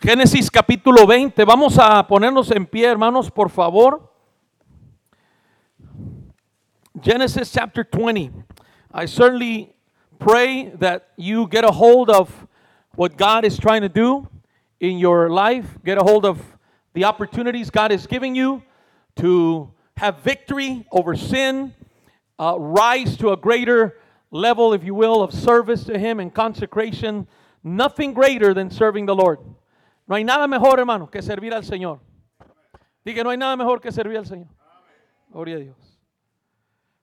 Génesis capítulo 20. Vamos a ponernos en pie, hermanos, por favor. Genesis chapter 20. I certainly pray that you get a hold of what God is trying to do in your life, get a hold of the opportunities God is giving you to have victory over sin, uh, rise to a greater level, if you will, of service to Him and consecration. Nothing greater than serving the Lord. No hay nada mejor, hermano, que servir al Señor. Diga, no hay nada mejor que servir al Señor. Gloria a Dios.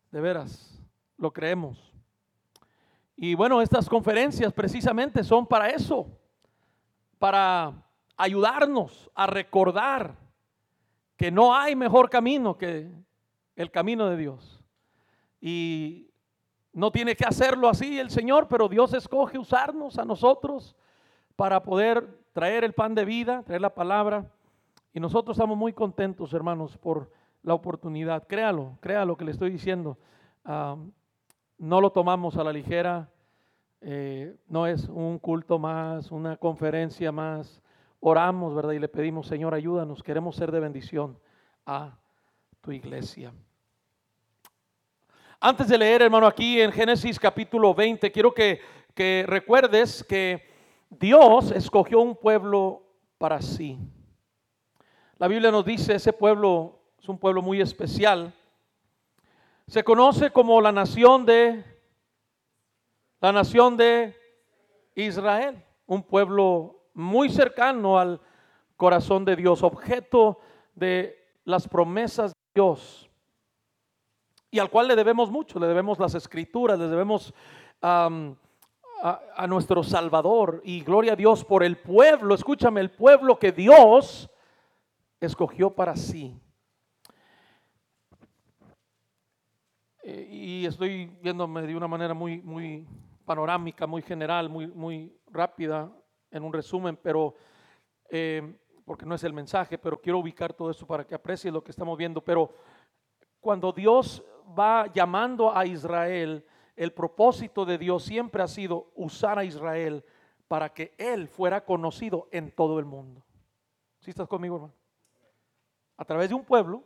De veras, lo creemos. Y bueno, estas conferencias precisamente son para eso, para ayudarnos a recordar que no hay mejor camino que el camino de Dios. Y no tiene que hacerlo así el Señor, pero Dios escoge usarnos a nosotros para poder traer el pan de vida, traer la palabra. Y nosotros estamos muy contentos, hermanos, por la oportunidad. Créalo, créalo lo que le estoy diciendo. No lo tomamos a la ligera. Eh, no es un culto más, una conferencia más. Oramos, ¿verdad? Y le pedimos, Señor, ayúdanos. Queremos ser de bendición a tu iglesia. Antes de leer, hermano, aquí en Génesis capítulo 20, quiero que recuerdes que Dios escogió un pueblo para sí. La Biblia nos dice, ese pueblo es un pueblo muy especial. Se conoce como la nación de la nación de Israel, un pueblo muy cercano al corazón de Dios, objeto de las promesas de Dios y al cual le debemos mucho, le debemos las escrituras, le debemos a, nuestro Salvador y gloria a Dios por el pueblo, escúchame, el pueblo que Dios escogió para sí. Eh, y estoy viéndome de una manera muy, muy panorámica, muy general, muy, muy rápida en un resumen, pero eh, porque no es el mensaje, pero quiero ubicar todo esto para que aprecie lo que estamos viendo. Pero cuando Dios va llamando a Israel, el propósito de Dios siempre ha sido usar a Israel para que Él fuera conocido en todo el mundo. ¿Sí estás conmigo, hermano? A través de un pueblo,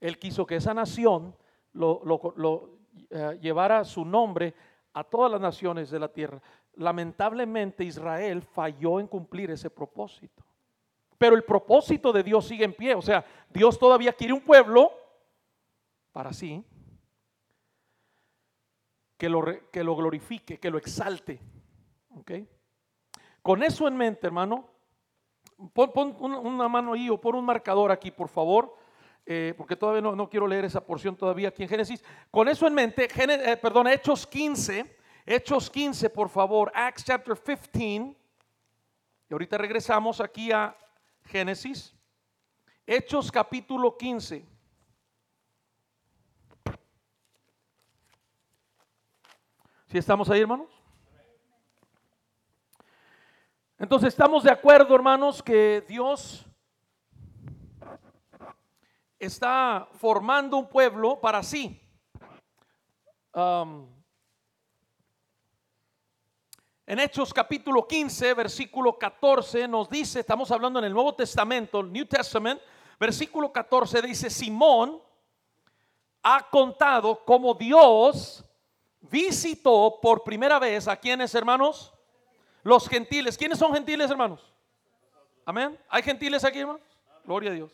Él quiso que esa nación lo, eh, llevara su nombre a todas las naciones de la tierra. Lamentablemente Israel falló en cumplir ese propósito. Pero el propósito de Dios sigue en pie. O sea, Dios todavía quiere un pueblo para sí, que lo, que lo glorifique, que lo exalte. Con eso en mente, hermano, pon, una mano ahí o pon un marcador aquí, por favor. Eh, porque todavía no, quiero leer esa porción todavía aquí en Génesis. Con eso en mente, eh, perdón, Hechos 15, Hechos 15, por favor, Acts chapter 15. Y ahorita regresamos aquí a Génesis. Hechos capítulo 15. ¿Si estamos ahí, hermanos? Entonces estamos de acuerdo, hermanos, que Dios está formando un pueblo para sí. En Hechos capítulo 15, versículo 14 nos dice, estamos hablando en el Nuevo Testamento, New Testament, versículo 14 dice, Simón ha contado cómo Dios visitó por primera vez a quienes, hermanos? Los gentiles. ¿Quiénes son gentiles, hermanos? Amén. ¿Hay gentiles aquí, hermanos? Gloria a Dios.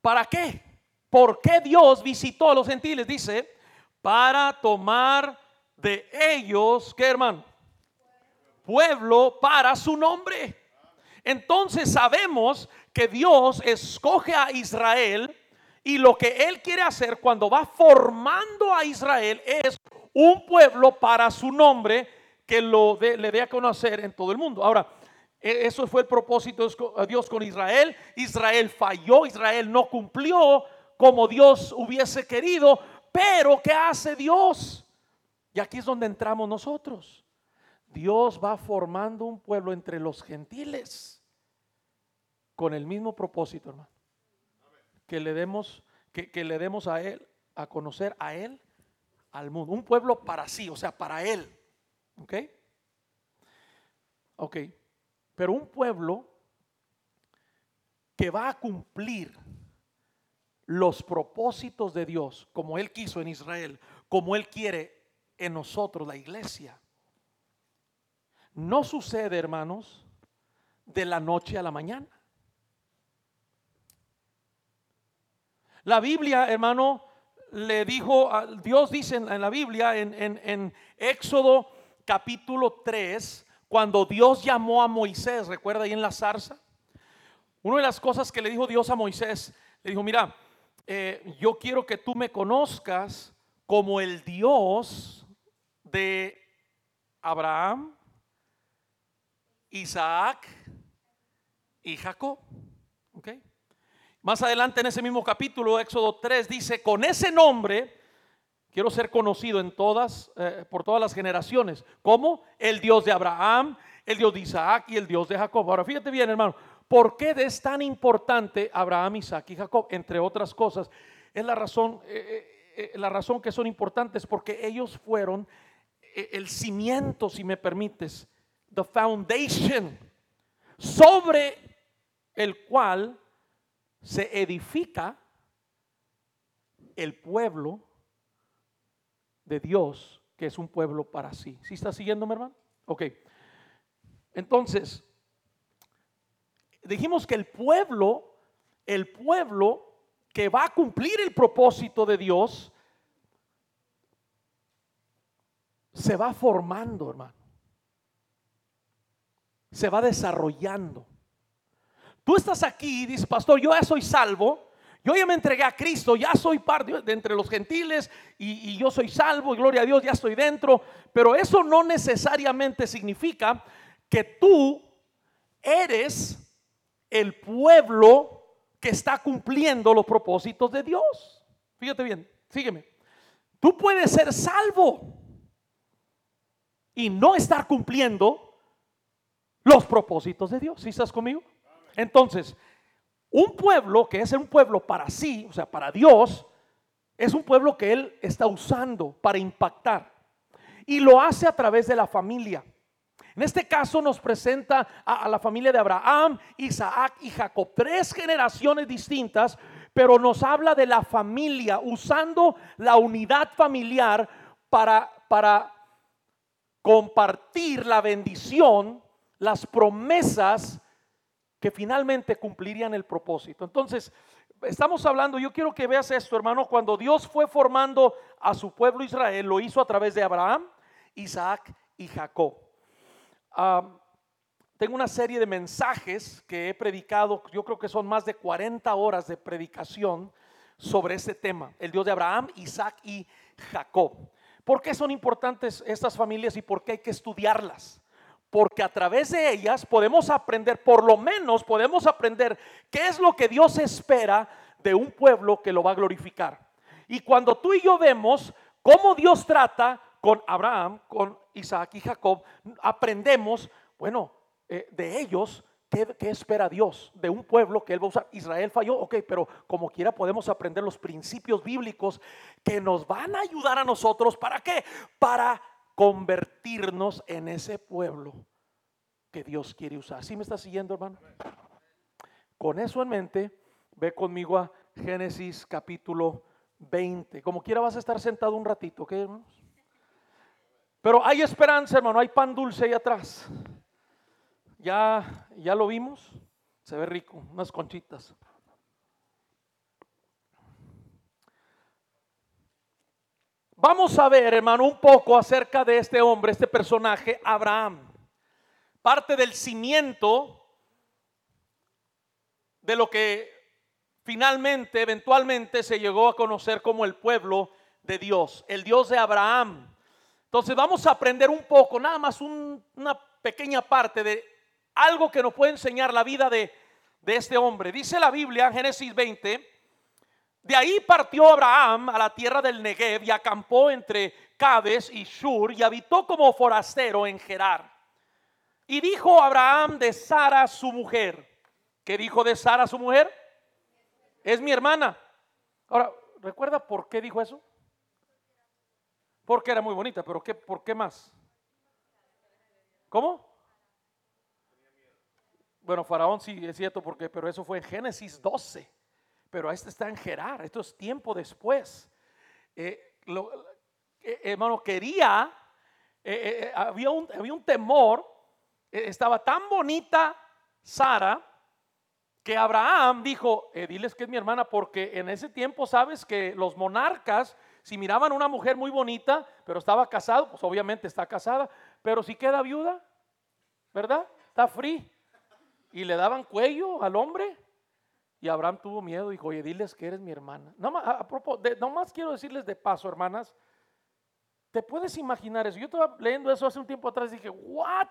¿Para qué? ¿Por qué Dios visitó a los gentiles? Dice, para tomar de ellos, ¿qué hermano? Pueblo para su nombre. Entonces sabemos que Dios escoge a Israel y lo que Él quiere hacer cuando va formando a Israel es un pueblo para su nombre que lo le dé a conocer en todo el mundo. Ahora, e, eso fue el propósito de Dios con Israel. Israel falló, Israel no cumplió como Dios hubiese querido, pero ¿qué hace Dios? Y aquí es donde entramos nosotros. Dios va formando un pueblo entre los gentiles con el mismo propósito, hermano que le demos, que, le demos a Él, a conocer a Él, al mundo. Un pueblo para sí, o sea, para Él. ¿Ok? Ok. Pero un pueblo que va a cumplir los propósitos de Dios como Él quiso en Israel, como Él quiere en nosotros, la iglesia. No sucede, hermanos, de la noche a la mañana. La Biblia, hermano, le dijo, Dios dice en la Biblia, en, en Éxodo capítulo 3, cuando Dios llamó a Moisés, recuerda ahí en la zarza, una de las cosas que le dijo Dios a Moisés, le dijo, mira, eh, yo quiero que tú me conozcas como el Dios de Abraham, Isaac y Jacob. Más adelante en ese mismo capítulo, Éxodo 3, dice, con ese nombre quiero ser conocido en todas, eh, por todas las generaciones, como el Dios de Abraham, el Dios de Isaac y el Dios de Jacob. Ahora fíjate bien, hermano, ¿Por qué es tan importante Abraham, Isaac y Jacob? Entre otras cosas, es la razón, eh, eh, la razón que son importantes porque ellos fueron el cimiento, si me permites, the foundation, sobre el cual se edifica el pueblo de Dios, que es un pueblo para sí. ¿Sí está siguiéndome, hermano? Ok. Entonces, dijimos que el pueblo, el pueblo que va a cumplir el propósito de Dios, se va formando, hermano. Se va desarrollando. Tú estás aquí y dices, pastor, yo ya soy salvo, yo ya me entregué a Cristo, ya soy parte de entre los gentiles y, y, yo soy salvo, y gloria a Dios, ya estoy dentro. Pero eso no necesariamente significa que tú eres el pueblo que está cumpliendo los propósitos de Dios. Fíjate bien, sígueme. Tú puedes ser salvo y no estar cumpliendo los propósitos de Dios. ¿Sí estás conmigo? Entonces, un pueblo que es un pueblo para sí, o sea, para Dios, es un pueblo que Él está usando para impactar. Y lo hace a través de la familia. En este caso nos presenta a, la familia de Abraham, Isaac y Jacob, tres generaciones distintas, pero nos habla de la familia, usando la unidad familiar para, para compartir la bendición, las promesas que finalmente cumplirían el propósito. Entonces, estamos hablando, yo quiero que veas esto, hermano, cuando Dios fue formando a su pueblo Israel, lo hizo a través de Abraham, Isaac y Jacob tengo una serie de mensajes que he predicado, yo creo que son más de 40 horas de predicación sobre este tema, el Dios de Abraham, Isaac y Jacob. ¿Por qué son importantes estas familias y por qué hay que estudiarlas? Porque a través de ellas podemos aprender, por lo menos podemos aprender qué es lo que Dios espera de un pueblo que lo va a glorificar. Y cuando tú y yo vemos cómo Dios trata con Abraham, con Isaac y Jacob, aprendemos, bueno, eh, de ellos, ¿qué, espera Dios de un pueblo que Él va a usar? Israel falló, ok, pero como quiera podemos aprender los principios bíblicos que nos van a ayudar a nosotros, ¿para qué? Para convertirnos en ese pueblo que Dios quiere usar. ¿Sí me está siguiendo, hermano? Con eso en mente, ve conmigo a Génesis capítulo 20. Como quiera vas a estar sentado un ratito, ¿ok, hermanos? Pero hay esperanza, hermano, hay pan dulce ahí atrás. Ya, ya lo vimos, se ve rico, unas conchitas. Vamos a ver, hermano, un poco acerca de este hombre, este personaje, Abraham. Parte del cimiento de lo que finalmente, eventualmente, se llegó a conocer como el pueblo de Dios, el Dios de Abraham. Entonces vamos a aprender un poco, nada más una pequeña parte de algo que nos puede enseñar la vida de, de este hombre. Dice la Biblia en Génesis 20, de ahí partió Abraham a la tierra del Negev y acampó entre Cades y Shur y habitó como forastero en Gerar. Y dijo Abraham de Sara su mujer. ¿Qué dijo de Sara su mujer? Es mi hermana. Ahora, ¿recuerda por qué dijo eso? Porque era muy bonita, pero ¿qué, ¿por qué más? ¿Cómo? Bueno, Faraón sí es cierto, porque, pero eso fue en Génesis 12. Pero este está en Gerar, esto es tiempo después. Eh, eh, hermano, quería, eh, había, un, había un temor, estaba tan bonita Sara que Abraham dijo, diles que es mi hermana, porque en ese tiempo sabes que los monarcas, si miraban una mujer muy bonita, pero estaba casado, pues obviamente está casada, pero si queda viuda, ¿verdad? Está free. Y le daban cuello al hombre. Y Abraham tuvo miedo, dijo, oye, diles que eres mi hermana. No más, a, propósito, más quiero decirles de paso, hermanas, ¿te puedes imaginar eso? Yo estaba leyendo eso hace un tiempo atrás y dije, ¿what?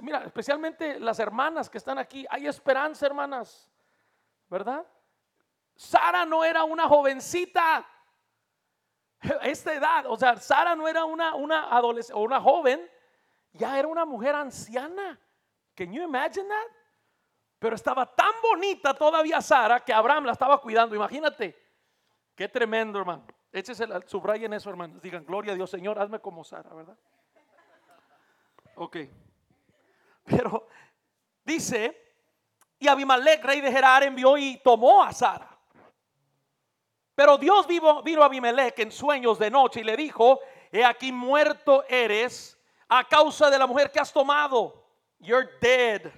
mira, especialmente las hermanas que están aquí, hay esperanza, hermanas, ¿verdad? Sara no era una jovencita, esta edad, o sea, Sara no era una, una adolescente o una joven, ya era una mujer anciana. Can you imagine that? Pero estaba tan bonita todavía Sara que Abraham la estaba cuidando. Imagínate. Qué tremendo, hermano. Échese, subrayen eso, hermanos. Digan, gloria a Dios, Señor, hazme como Sara, ¿verdad? Ok. Pero dice, y Abimelech, rey de Gerar, envió y tomó a Sara. Pero Dios vino, vino a Abimelech en sueños de noche y le dijo, he aquí muerto eres a causa de la mujer que has tomado. You're dead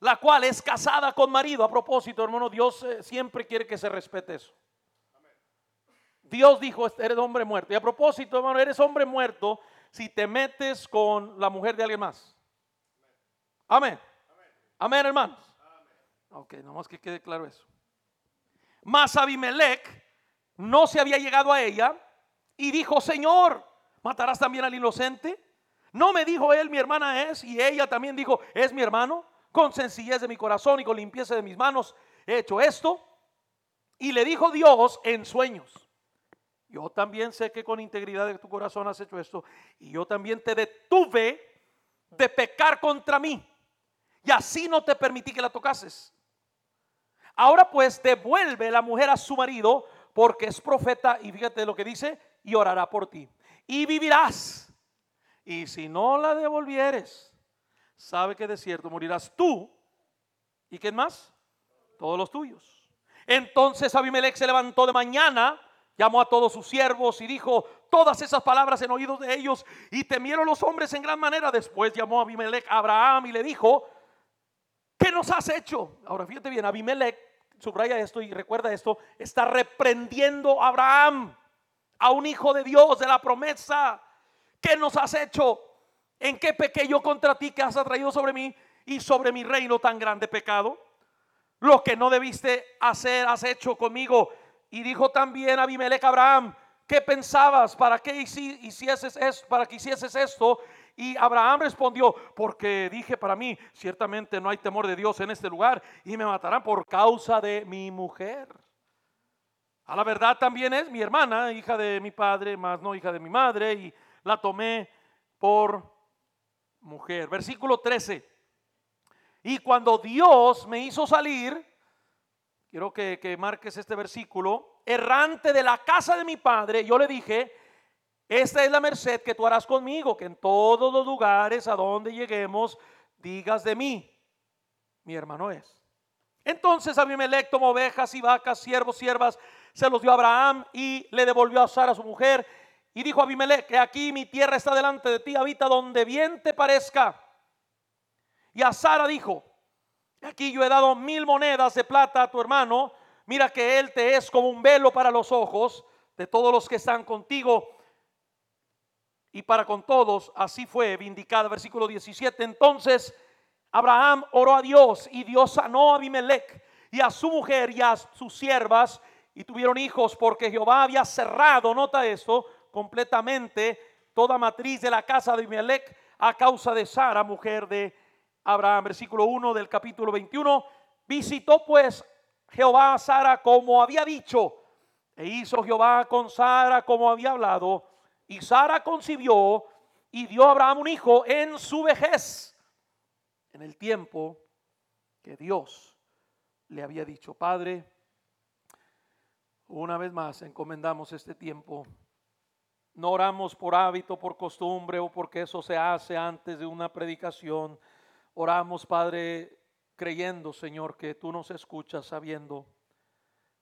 la cual es casada con marido. A propósito, hermano, Dios eh, siempre quiere que se respete eso. Dios dijo, eres hombre muerto. Y a propósito, hermano, eres hombre muerto si te metes con la mujer de alguien más. Amén. Amén, hermanos. Ok, nomás que quede claro eso. Mas Abimelech no se había llegado a ella y dijo, Señor, ¿matarás también al inocente? No me dijo él, mi hermana es, y ella también dijo, es mi hermano con sencillez de mi corazón y con limpieza de mis manos he hecho esto. Y le dijo Dios en sueños, yo también sé que con integridad de tu corazón has hecho esto, y yo también te detuve de pecar contra mí, y así no te permití que la tocases. Ahora pues devuelve la mujer a su marido, porque es profeta, y fíjate lo que dice, y orará por ti, y vivirás. Y si no la devolvieres, sabe que de cierto morirás tú y quién más? Todos los tuyos. Entonces Abimelech se levantó de mañana, llamó a todos sus siervos y dijo todas esas palabras en oídos de ellos y temieron los hombres en gran manera. Después llamó a Abimelech a Abraham y le dijo, ¿qué nos has hecho? Ahora fíjate bien, Abimelech, subraya esto y recuerda esto, está reprendiendo a Abraham, a un hijo de Dios, de la promesa. ¿Qué nos has hecho? ¿En qué pequé yo contra ti que has atraído sobre mí y sobre mi reino tan grande pecado? Lo que no debiste hacer, has hecho conmigo. Y dijo también Abimelech a Abraham, ¿qué pensabas? ¿Para qué hicieses esto? ¿Para que hicieses esto? Y Abraham respondió, porque dije para mí, ciertamente no hay temor de Dios en este lugar y me matarán por causa de mi mujer. A la verdad también es mi hermana, hija de mi padre, más no hija de mi madre, y la tomé por mujer. Versículo 13. Y cuando Dios me hizo salir, quiero que, que marques este versículo, errante de la casa de mi padre, yo le dije, esta es la merced que tú harás conmigo, que en todos los lugares a donde lleguemos digas de mí, mi hermano es. Entonces Abimelech tomó ovejas y vacas, siervos, siervas, se los dio a Abraham y le devolvió a Sara su mujer y dijo Abimelech, que aquí mi tierra está delante de ti, habita donde bien te parezca. Y a Sara dijo, aquí yo he dado mil monedas de plata a tu hermano, mira que él te es como un velo para los ojos de todos los que están contigo y para con todos. Así fue vindicada, versículo 17. Entonces Abraham oró a Dios y Dios sanó a Abimelech y a su mujer y a sus siervas y tuvieron hijos porque Jehová había cerrado, nota esto, completamente toda matriz de la casa de Abimelech a causa de Sara, mujer de Abraham. Versículo 1 del capítulo 21. Visitó pues Jehová a Sara como había dicho, e hizo Jehová con Sara como había hablado, y Sara concibió y dio a Abraham un hijo en su vejez, en el tiempo que Dios le había dicho. Padre, una vez más encomendamos este tiempo no oramos por hábito, por costumbre o porque eso se hace antes de una predicación. Oramos, Padre, creyendo, Señor, que tú nos escuchas, sabiendo.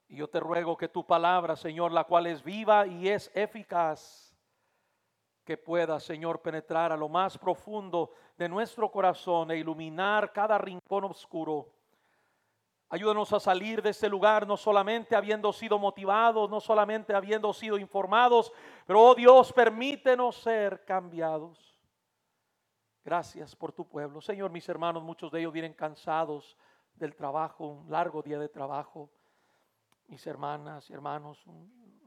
Y yo te ruego que tu palabra, Señor, la cual es viva y es eficaz, que pueda, Señor, penetrar a lo más profundo de nuestro corazón e iluminar cada rincón oscuro. Ayúdanos a salir de este lugar no solamente habiendo sido motivados, no solamente habiendo sido informados, pero oh Dios, permítenos ser cambiados. Gracias por tu pueblo. Señor, mis hermanos, muchos de ellos vienen cansados del trabajo, un largo día de trabajo. Mis hermanas y hermanos,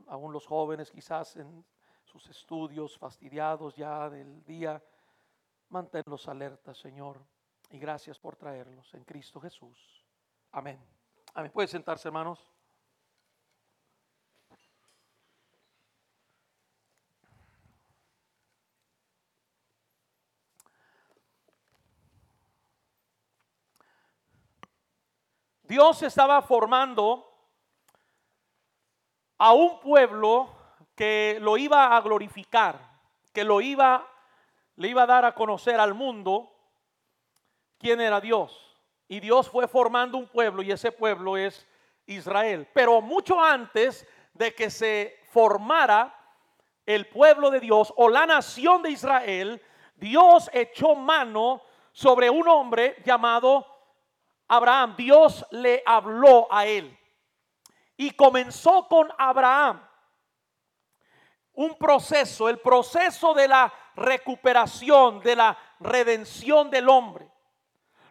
aún los jóvenes quizás en sus estudios, fastidiados ya del día, manténlos alertas, Señor. Y gracias por traerlos en Cristo Jesús. Amén. Amén. Puede sentarse, hermanos. Dios estaba formando a un pueblo que lo iba a glorificar, que lo iba le iba a dar a conocer al mundo quién era Dios. Y Dios fue formando un pueblo y ese pueblo es Israel. Pero mucho antes de que se formara el pueblo de Dios o la nación de Israel, Dios echó mano sobre un hombre llamado Abraham, Dios le habló a él. Y comenzó con Abraham un proceso, el proceso de la recuperación, de la redención del hombre.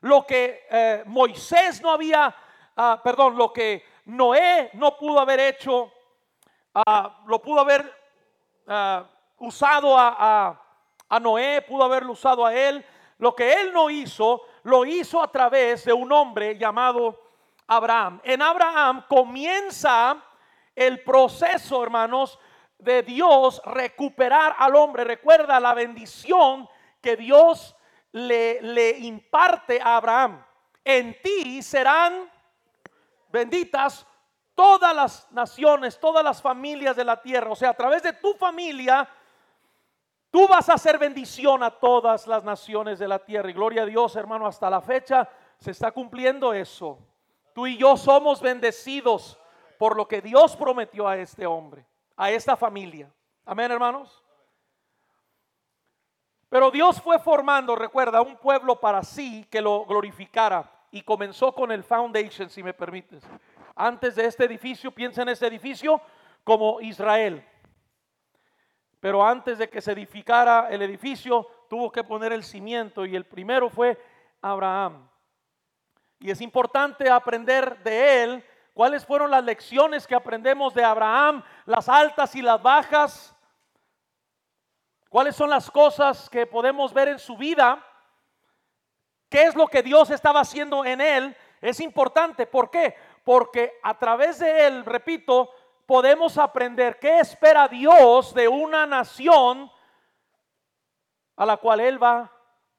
Lo que eh, Moisés no había, ah, perdón, lo que Noé no pudo haber hecho, ah, lo pudo haber ah, usado a, a Noé, pudo haberlo usado a él. Lo que él no hizo, lo hizo a través de un hombre llamado Abraham. En Abraham comienza el proceso, hermanos, de Dios recuperar al hombre. Recuerda la bendición que Dios le, imparte a Abraham. En ti serán benditas todas las naciones, todas las familias de la tierra. O sea, a través de tu familia Tú vas a hacer bendición a todas las naciones de la tierra. Y gloria a Dios, hermano, hasta la fecha se está cumpliendo eso. Tú y yo somos bendecidos por lo que Dios prometió a este hombre, a esta familia. Amén, hermanos. Pero Dios fue formando, recuerda, un pueblo para sí que lo glorificara. Y comenzó con el foundation, si me permites. Antes de este edificio, piensa en este edificio como Israel. Pero antes de que se edificara el edificio, tuvo que poner el cimiento y el primero fue Abraham. Y es importante aprender de él cuáles fueron las lecciones que aprendemos de Abraham, las altas y las bajas, cuáles son las cosas que podemos ver en su vida, qué es lo que Dios estaba haciendo en él. Es importante, ¿por qué? Porque a través de él, repito, podemos aprender qué espera Dios de una nación a la cual Él va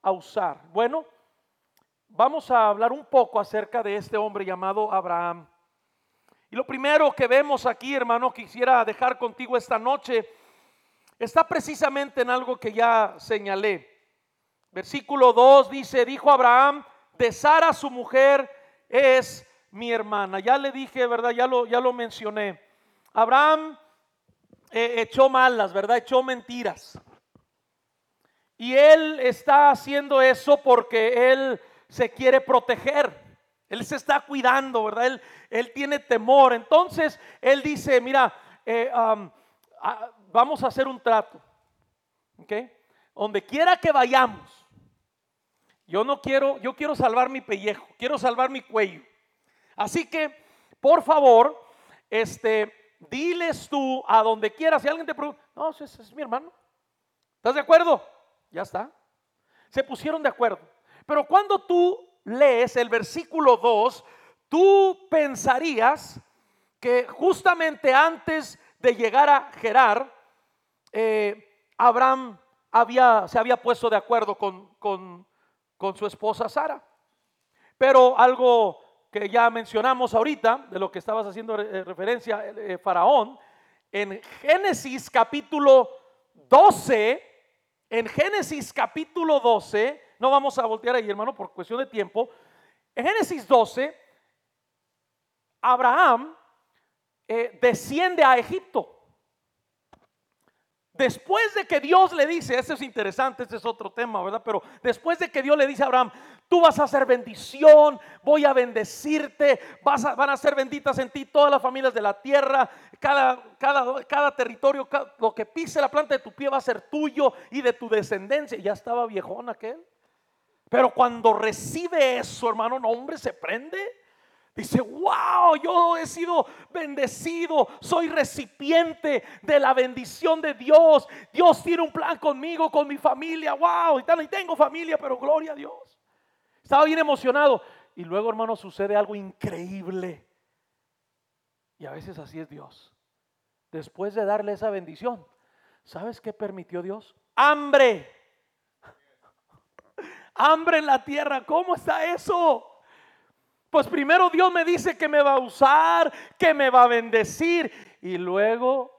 a usar. Bueno, vamos a hablar un poco acerca de este hombre llamado Abraham. Y lo primero que vemos aquí, hermano, quisiera dejar contigo esta noche, está precisamente en algo que ya señalé. Versículo 2 dice, dijo Abraham, de Sara su mujer es mi hermana. Ya le dije, ¿verdad? Ya lo, ya lo mencioné. Abraham eh, echó malas, ¿verdad? Echó mentiras. Y él está haciendo eso porque él se quiere proteger. Él se está cuidando, ¿verdad? Él, él tiene temor. Entonces, él dice, mira, eh, vamos a hacer un trato. ¿Ok? Donde quiera que vayamos. Yo no quiero, yo quiero salvar mi pellejo, quiero salvar mi cuello. Así que, por favor, este, diles tú a donde quieras. Si alguien te pregunta, no, ese es mi hermano. ¿Estás de acuerdo? Ya está. Se pusieron de acuerdo. Pero cuando tú lees el versículo 2, tú pensarías que justamente antes de llegar a Gerar, eh, Abraham había, se había puesto de acuerdo con, con, su esposa Sara. Pero algo que ya mencionamos ahorita, de lo que estabas haciendo eh, referencia, eh, Faraón, en Génesis capítulo 12, en Génesis capítulo 12, no vamos a voltear ahí, hermano, por cuestión de tiempo. En Génesis 12, Abraham desciende a Egipto. Después de que Dios le dice, ese es interesante, ese es otro tema, ¿verdad? Pero después de que Dios le dice a Abraham, tú vas a ser bendición, voy a bendecirte, vas van a ser benditas en ti todas las familias de la tierra, cada, cada, cada territorio, lo que pise la planta de tu pie va a ser tuyo y de tu descendencia. Ya estaba viejón aquel. Pero cuando recibe eso, hermano, no, hombre, se prende. Dice, wow, yo he sido bendecido, soy recipiente de la bendición de Dios. Dios tiene un plan conmigo, con mi familia, wow, y tengo familia, pero gloria a Dios. Estaba bien emocionado. Y luego, hermano, sucede algo increíble. Y a veces así es Dios. Después de darle esa bendición, ¿sabes qué permitió Dios? Hambre. Hambre en la tierra. ¿Cómo está eso? Pues primero Dios me dice que me va a usar, que me va a bendecir. Y luego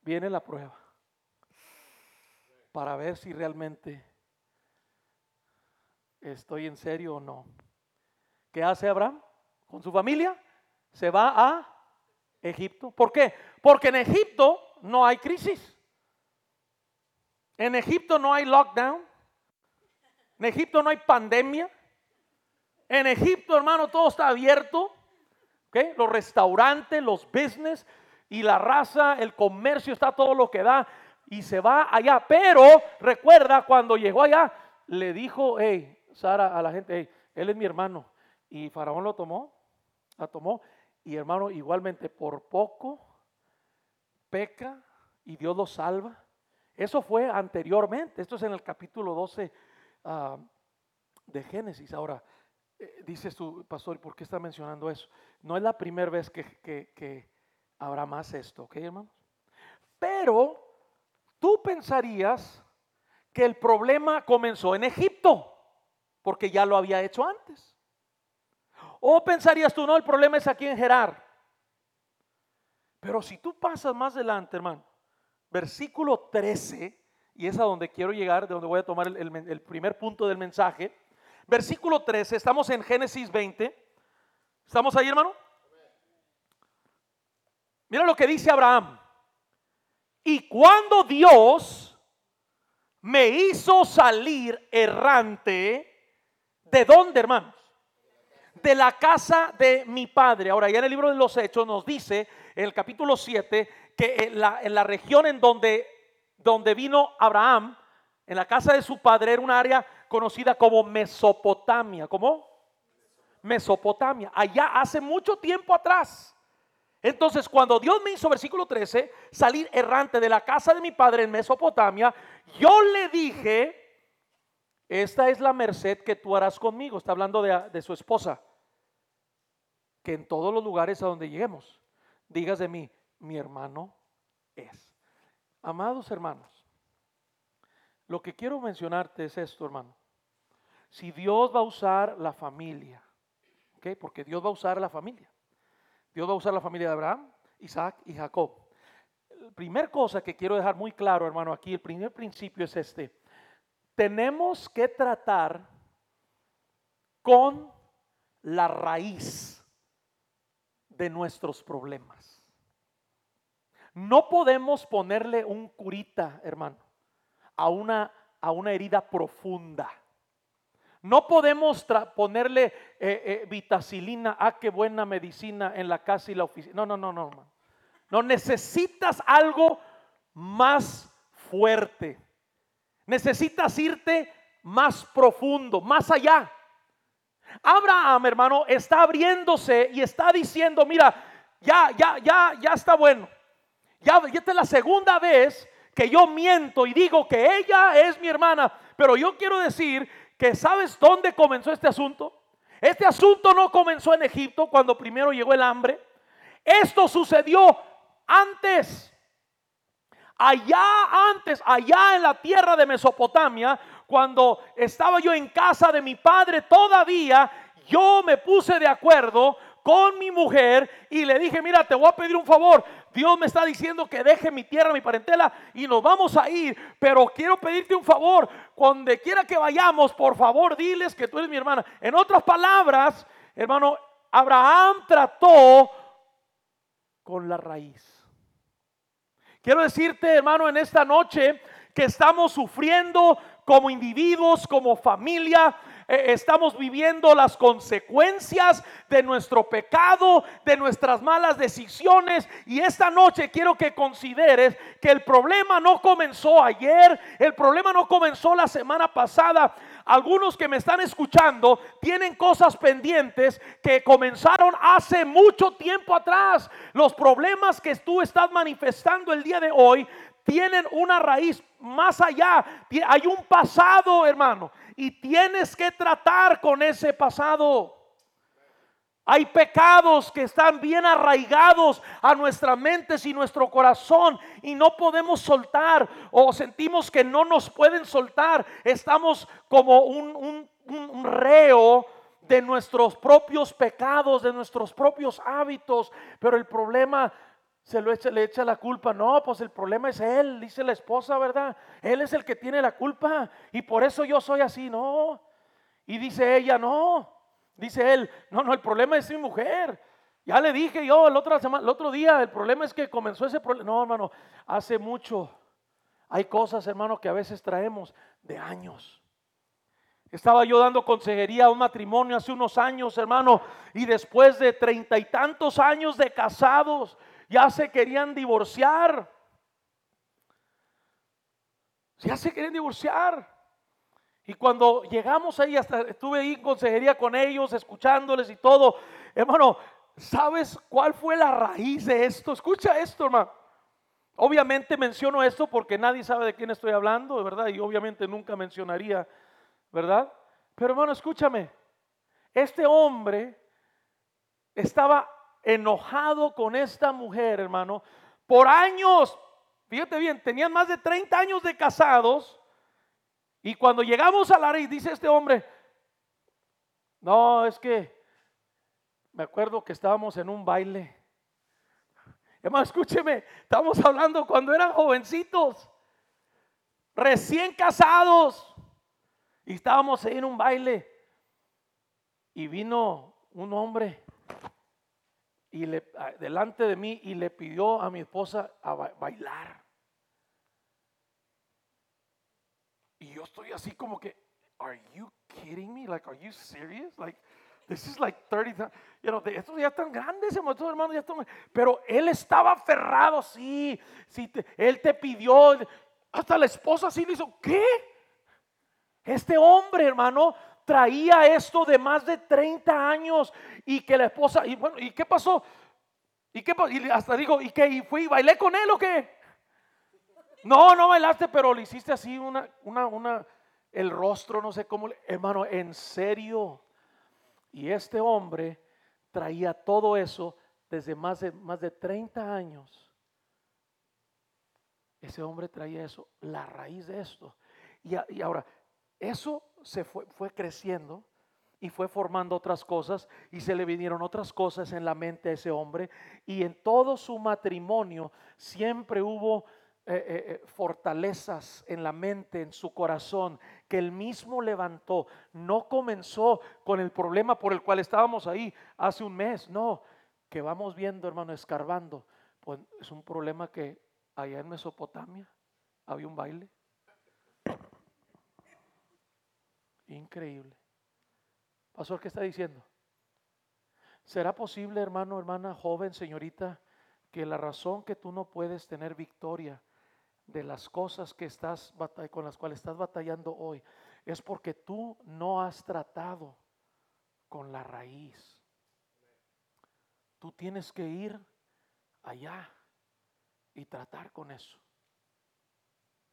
viene la prueba. Para ver si realmente estoy en serio o no. ¿Qué hace Abraham con su familia? Se va a Egipto. ¿Por qué? Porque en Egipto no hay crisis. En Egipto no hay lockdown. En Egipto no hay pandemia. En Egipto, hermano, todo está abierto. Los restaurantes, los business y la raza, el comercio está todo lo que da y se va allá. Pero recuerda, cuando llegó allá, le dijo, hey, Sara, a la gente, hey, él es mi hermano. Y Faraón lo tomó, la tomó. Y hermano, igualmente por poco peca y Dios lo salva. Eso fue anteriormente. Esto es en el capítulo 12 ah, de Génesis. Ahora, eh, dice su pastor, ¿por qué está mencionando eso? No es la primera vez que, habrá más esto, ¿ok, hermanos? Pero tú pensarías que el problema comenzó en Egipto, porque ya lo había hecho antes. O pensarías tú, no, el problema es aquí en Gerar. Pero si tú pasas más adelante, hermano, versículo 13, y es a donde quiero llegar, de donde voy a tomar el primer punto del mensaje, Versículo 13, estamos en Génesis 20. ¿Estamos ahí, hermano? Mira lo que dice Abraham. Y cuando Dios me hizo salir errante, ¿de dónde, hermanos? De la casa de mi padre. Ahora, ya en el libro de los Hechos nos dice, en el capítulo 7, que en la, región en donde, donde vino Abraham, en la casa de su padre, era un área conocida como Mesopotamia. ¿Cómo? Mesopotamia. Allá hace mucho tiempo atrás. Entonces, cuando Dios me hizo, versículo 13, salir errante de la casa de mi padre en Mesopotamia, yo le dije, esta es la merced que tú harás conmigo. Está hablando de, de su esposa. Que en todos los lugares a donde lleguemos, digas de mí, mi hermano es. Amados hermanos, lo que quiero mencionarte es esto, hermano si Dios va a usar la familia, ¿ok? Porque Dios va a usar la familia. Dios va a usar la familia de Abraham, Isaac y Jacob. La primera cosa que quiero dejar muy claro, hermano, aquí, el primer principio es este. Tenemos que tratar con la raíz de nuestros problemas. No podemos ponerle un curita, hermano, a una, a una herida profunda. No podemos ponerle eh, eh, vitacilina, ah, qué buena medicina en la casa y la oficina. No, no, no, no, hermano. No necesitas algo más fuerte. Necesitas irte más profundo, más allá. Abraham, hermano, está abriéndose y está diciendo, mira, ya, ya, ya, ya está bueno. Ya, ya esta es la segunda vez que yo miento y digo que ella es mi hermana, pero yo quiero decir que sabes dónde comenzó este asunto. Este asunto no comenzó en Egipto cuando primero llegó el hambre. Esto sucedió antes. Allá antes, allá en la tierra de Mesopotamia, cuando estaba yo en casa de mi padre, todavía yo me puse de acuerdo con mi mujer y le dije, mira, te voy a pedir un favor, Dios me está diciendo que deje mi tierra, mi parentela y nos vamos a ir. Pero quiero pedirte un favor. Cuando quiera que vayamos, por favor, diles que tú eres mi hermana. En otras palabras, hermano, Abraham trató con la raíz. Quiero decirte, hermano, en esta noche que estamos sufriendo como individuos, como familia, estamos viviendo las consecuencias de nuestro pecado, de nuestras malas decisiones. Y esta noche quiero que consideres que el problema no comenzó ayer, el problema no comenzó la semana pasada. Algunos que me están escuchando tienen cosas pendientes que comenzaron hace mucho tiempo atrás. Los problemas que tú estás manifestando el día de hoy tienen una raíz más allá. Hay un pasado, hermano y tienes que tratar con ese pasado. Hay pecados que están bien arraigados a nuestras mentes y nuestro corazón y no podemos soltar o sentimos que no nos pueden soltar. Estamos como un, un reo de nuestros propios pecados, de nuestros propios hábitos. Pero el problema se lo echa, le echa la culpa. No, pues el problema es él, dice la esposa, ¿verdad? Él es el que tiene la culpa y por eso yo soy así, no. Y dice ella, no. Dice él, no, no, el problema es mi mujer. Ya le dije yo el otro, el otro día, el problema es que comenzó ese problema. No, hermano, hace mucho. Hay cosas, hermano, que a veces traemos de años. Estaba yo dando consejería a un matrimonio hace unos años, hermano, y después de treinta y tantos años de casados, ya se querían divorciar. Ya se querían divorciar. Y cuando llegamos ahí, hasta estuve ahí en consejería con ellos, escuchándoles y todo. Hermano, ¿sabes cuál fue la raíz de esto? Escucha esto, hermano. Obviamente menciono esto porque nadie sabe de quién estoy hablando, ¿verdad? Y obviamente nunca mencionaría, ¿verdad? Pero hermano, escúchame. Este hombre estaba enojado con esta mujer, hermano, por años. Fíjate bien, tenían más de 30 años de casados. Y cuando llegamos a la raíz, dice este hombre, no, es que me acuerdo que estábamos en un baile. Hermano, escúcheme, estamos hablando cuando eran jovencitos, recién casados, y estábamos ahí en un baile. Y vino un hombre y le, delante de mí y le pidió a mi esposa a bailar. Y yo estoy así como que, are you kidding me? Like, are you serious? Like, this is like 30, you know, estos ya están grandes, hermanos, ya están, pero él estaba aferrado, sí, sí, él te pidió, hasta la esposa sí le hizo, ¿qué? Este hombre, hermano, traía esto de más de 30 años y que la esposa, y bueno, ¿y qué pasó? ¿Y qué Y hasta dijo, ¿y qué? ¿Y fui y bailé con él o qué? No, no bailaste, pero le hiciste así una, una, una, el rostro, no sé cómo, hermano, en serio. Y este hombre traía todo eso desde más de, más de 30 años. Ese hombre traía eso, la raíz de esto. Y, y ahora, eso se fue, fue creciendo y fue formando otras cosas y se le vinieron otras cosas en la mente a ese hombre y en todo su matrimonio siempre hubo eh, eh, eh, fortalezas en la mente, en su corazón, que él mismo levantó. No comenzó con el problema por el cual estábamos ahí hace un mes, no, que vamos viendo, hermano, escarbando. Pues es un problema que allá en Mesopotamia había un baile. Increíble. Pastor, ¿qué está diciendo? ¿Será posible, hermano, hermana, joven, señorita, que la razón que tú no puedes tener victoria de las cosas que estás con las cuales estás batallando hoy es porque tú no has tratado con la raíz? Tú tienes que ir allá y tratar con eso.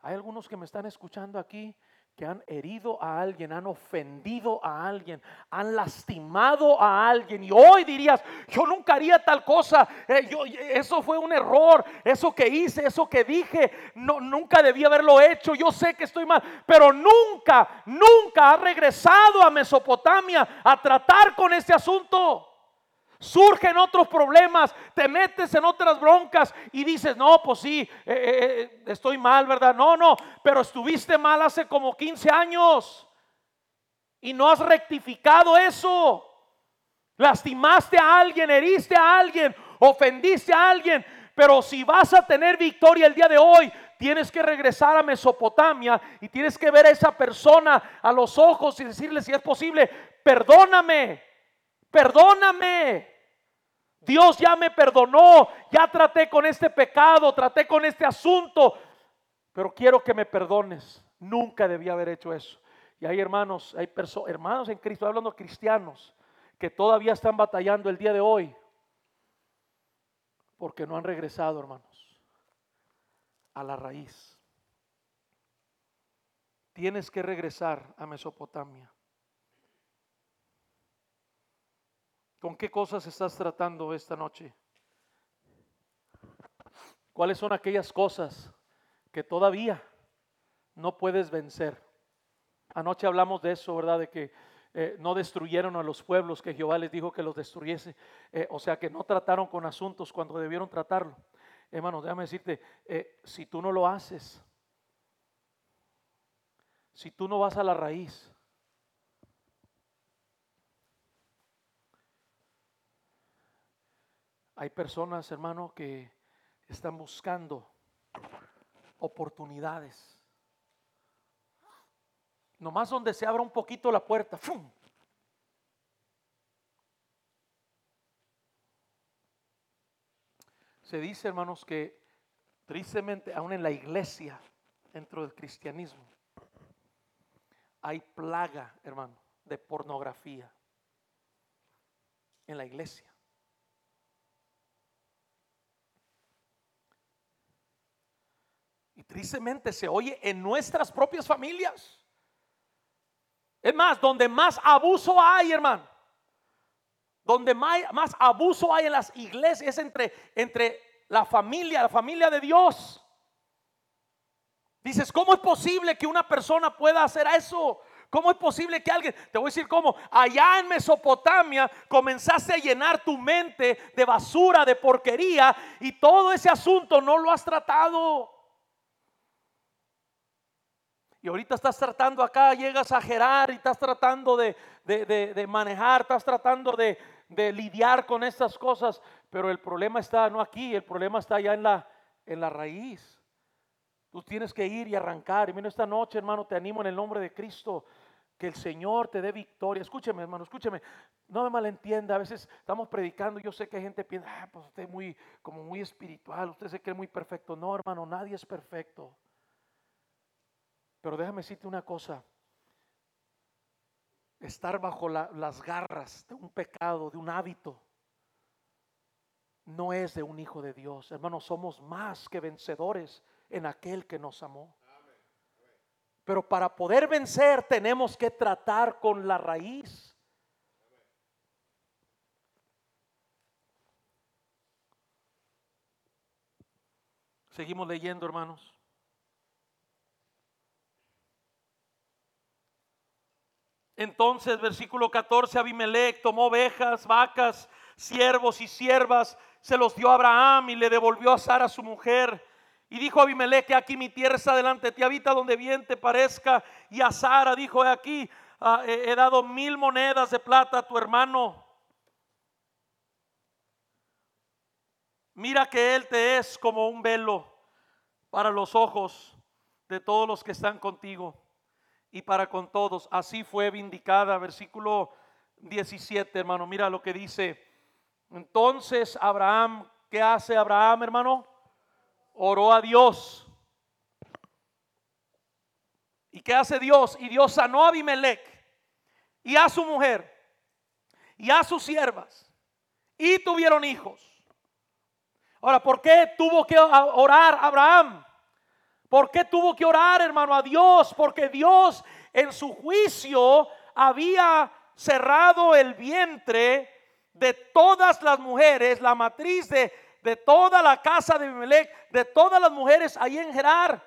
Hay algunos que me están escuchando aquí que han herido a alguien, han ofendido a alguien, han lastimado a alguien. Y hoy dirías, yo nunca haría tal cosa, eh, yo, eso fue un error, eso que hice, eso que dije, no, nunca debí haberlo hecho, yo sé que estoy mal, pero nunca, nunca ha regresado a Mesopotamia a tratar con este asunto. Surgen otros problemas, te metes en otras broncas y dices, no, pues sí, eh, eh, eh, estoy mal, ¿verdad? No, no, pero estuviste mal hace como 15 años y no has rectificado eso. Lastimaste a alguien, heriste a alguien, ofendiste a alguien, pero si vas a tener victoria el día de hoy, tienes que regresar a Mesopotamia y tienes que ver a esa persona a los ojos y decirle si es posible, perdóname, perdóname. Dios ya me perdonó, ya traté con este pecado, traté con este asunto, pero quiero que me perdones. Nunca debía haber hecho eso. Y hay hermanos, hay hermanos en Cristo, hablando cristianos, que todavía están batallando el día de hoy porque no han regresado, hermanos, a la raíz. Tienes que regresar a Mesopotamia. ¿Con qué cosas estás tratando esta noche? ¿Cuáles son aquellas cosas que todavía no puedes vencer? Anoche hablamos de eso, ¿verdad? De que eh, no destruyeron a los pueblos que Jehová les dijo que los destruyese. Eh, o sea que no trataron con asuntos cuando debieron tratarlo. Hermano, déjame decirte, eh, si tú no lo haces, si tú no vas a la raíz, hay personas, hermano, que están buscando oportunidades Nomás donde se abra un poquito la puerta. Se dice, hermanos, que tristemente, aún en la iglesia, dentro del cristianismo, hay plaga, hermano, de pornografía en la iglesia. Y tristemente se oye en nuestras propias familias. Es más, donde más abuso hay, hermano. Donde más, abuso hay en las iglesias es entre, entre la familia, la familia de Dios. Dices, ¿cómo es posible que una persona pueda hacer eso? ¿Cómo es posible que alguien, te voy a decir cómo, allá en Mesopotamia comenzaste a llenar tu mente de basura, de porquería y todo ese asunto no lo has tratado? Y ahorita estás tratando acá, llegas a gerar y estás tratando de, manejar, estás tratando de, lidiar con estas cosas. Pero el problema está no aquí, el problema está allá en la, en la raíz. Tú tienes que ir y arrancar. Y mira, esta noche, hermano, te animo en el nombre de Cristo. Que el Señor te dé victoria. Escúcheme, hermano, escúcheme. No me malentienda. A veces estamos predicando. Yo sé que gente piensa, ah, pues usted es muy, como muy espiritual. Usted se cree muy perfecto. No, hermano, nadie es perfecto. Pero déjame decirte una cosa. Estar bajo las garras de un pecado, de un hábito, no es de un hijo de Dios. Hermanos, somos más que vencedores en aquel que nos amó. Pero para poder vencer tenemos que tratar con la raíz. Seguimos leyendo, hermanos. Entonces, versículo 14, Abimelech tomó ovejas, vacas, siervos y siervas, se los dio a Abraham y le devolvió a Sara su mujer. Y dijo Abimelech, que aquí mi tierra está delante de ti, habita donde bien te parezca. Y a Sara dijo, aquí ah, he dado mil monedas de plata a tu hermano. Mira que él te es como un velo para los ojos de todos los que están contigo y para con todos. Así fue vindicada. Versículo 17, hermano. Mira lo que dice. Entonces Abraham, ¿qué hace Abraham, hermano? Oró a Dios. ¿Y qué hace Dios? Y Dios sanó a Abimelech y a su mujer y a sus siervas y tuvieron hijos. Ahora, ¿por qué tuvo que orar Abraham? ¿Por qué tuvo que orar, hermano, a Dios? Porque Dios en su juicio había cerrado el vientre de todas las mujeres, la matriz de, de toda la casa de Abimelech, de todas las mujeres ahí en Gerar,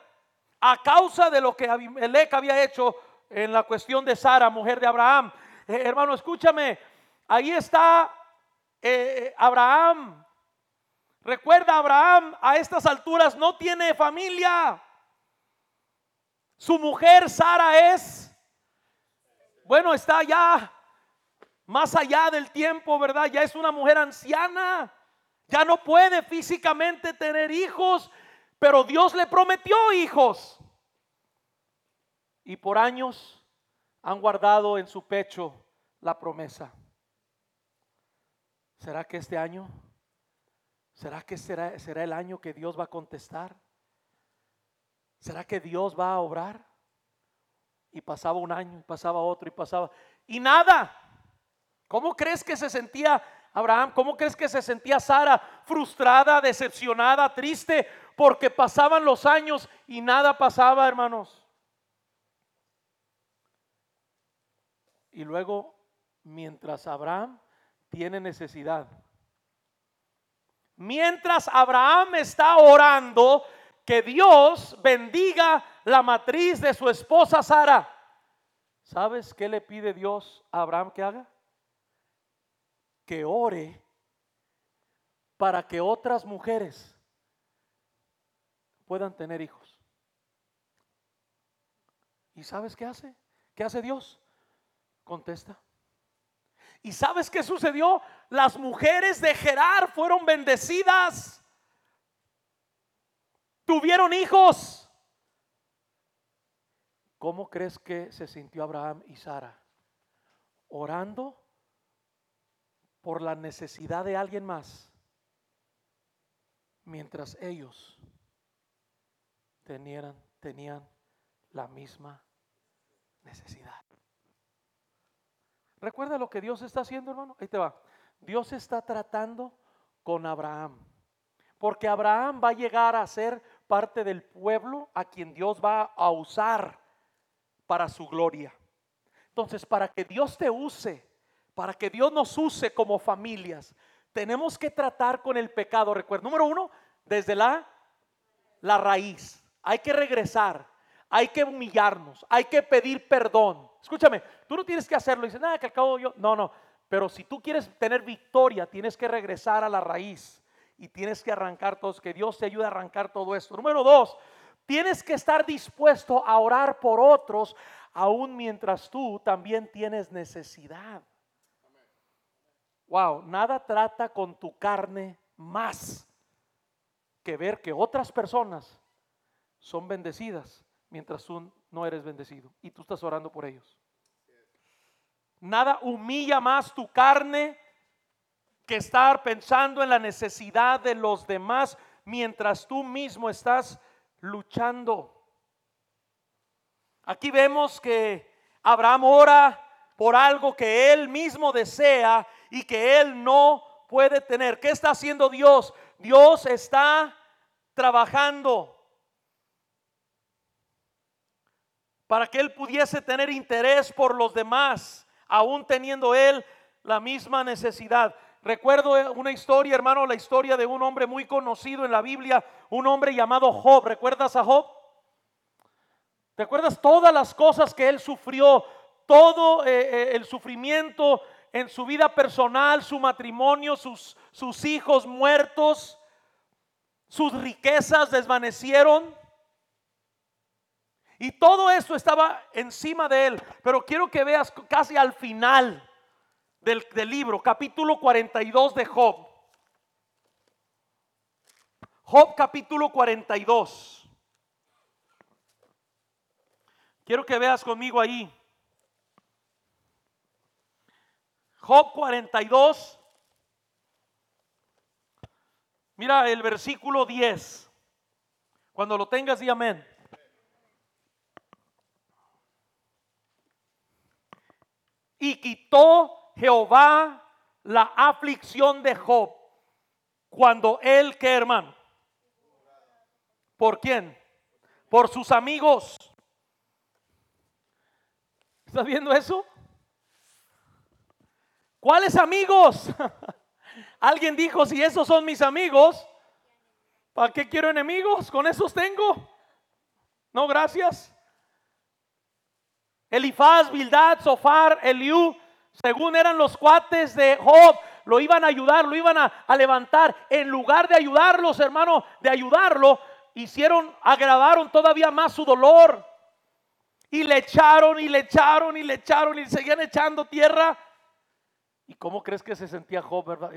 a causa de lo que Abimelech había hecho en la cuestión de Sara, mujer de Abraham. Eh, hermano, escúchame, ahí está eh, Abraham, recuerda, Abraham a estas alturas no tiene familia. Su mujer Sara es, bueno, está ya más allá del tiempo, ¿verdad? Ya es una mujer anciana. Ya no puede físicamente tener hijos, pero Dios le prometió hijos. Y por años han guardado en su pecho la promesa. ¿Será que este año? ¿Será que será, será el año que Dios va a contestar? ¿Será que Dios va a obrar? Y pasaba un año, y pasaba otro, y pasaba. Y nada. ¿Cómo crees que se sentía Abraham? ¿Cómo crees que se sentía Sara? Frustrada, decepcionada, triste, porque pasaban los años y nada pasaba, hermanos. Y luego, mientras Abraham tiene necesidad, mientras Abraham está orando, que Dios bendiga la matriz de su esposa Sara. ¿Sabes qué le pide Dios a Abraham que haga? que ore para que otras mujeres puedan tener hijos. ¿Y sabes qué hace? ¿Qué hace Dios? Contesta. ¿Y sabes qué sucedió? Las mujeres de Gerar fueron bendecidas. Tuvieron hijos. ¿Cómo crees que se sintió Abraham y Sara? Orando por la necesidad de alguien más, mientras ellos tenían, tenían la misma necesidad. ¿Recuerda lo que Dios está haciendo, hermano? Ahí te va. Dios está tratando con Abraham. Porque Abraham va a llegar a ser parte del pueblo a quien Dios va a usar para su gloria. Entonces, para que Dios te use, para que Dios nos use como familias, tenemos que tratar con el pecado. Recuerda, número uno, desde la, la raíz. Hay que regresar, hay que humillarnos, hay que pedir perdón. Escúchame, tú no tienes que hacerlo. Dices, nada, que al cabo yo. No, no. Pero si tú quieres tener victoria, tienes que regresar a la raíz y tienes que arrancar todo. Que Dios te ayude a arrancar todo esto. Número dos, tienes que estar dispuesto a orar por otros, aun mientras tú también tienes necesidad. Wow, nada trata con tu carne más que ver que otras personas son bendecidas mientras tú no eres bendecido y tú estás orando por ellos. Nada humilla más tu carne que estar pensando en la necesidad de los demás mientras tú mismo estás luchando. Aquí vemos que Abraham ora por algo que él mismo desea y que él no puede tener. ¿Qué está haciendo Dios? Dios está trabajando para que él pudiese tener interés por los demás, aún teniendo él la misma necesidad. Recuerdo una historia, hermano, la historia de un hombre muy conocido en la Biblia, un hombre llamado Job. ¿Recuerdas a Job? ¿Te acuerdas todas las cosas que él sufrió? Todo eh, eh, el sufrimiento en su vida personal, su matrimonio, sus, sus hijos muertos, sus riquezas desvanecieron. Y todo esto estaba encima de él. Pero quiero que veas casi al final del, libro, capítulo 42 de Job. Job capítulo 42. Quiero que veas conmigo ahí. Job 42. Mira el versículo 10. Cuando lo tengas, di amén. Y quitó Jehová la aflicción de Job cuando él, que hermano? ¿Por quién? Por sus amigos. ¿Estás viendo eso? ¿Cuáles amigos? Alguien dijo, si esos son mis amigos, ¿para qué quiero enemigos? Con esos tengo. No, gracias. Elifaz, Bildad, Sofar, Eliú, según eran los cuates de Job, lo iban a ayudar, lo iban a, a levantar. En lugar de ayudarlos, hermano, de ayudarlo, hicieron, agravaron todavía más su dolor. Y le echaron y le echaron y le echaron y seguían echando tierra. ¿Y cómo crees que se sentía Job, verdad?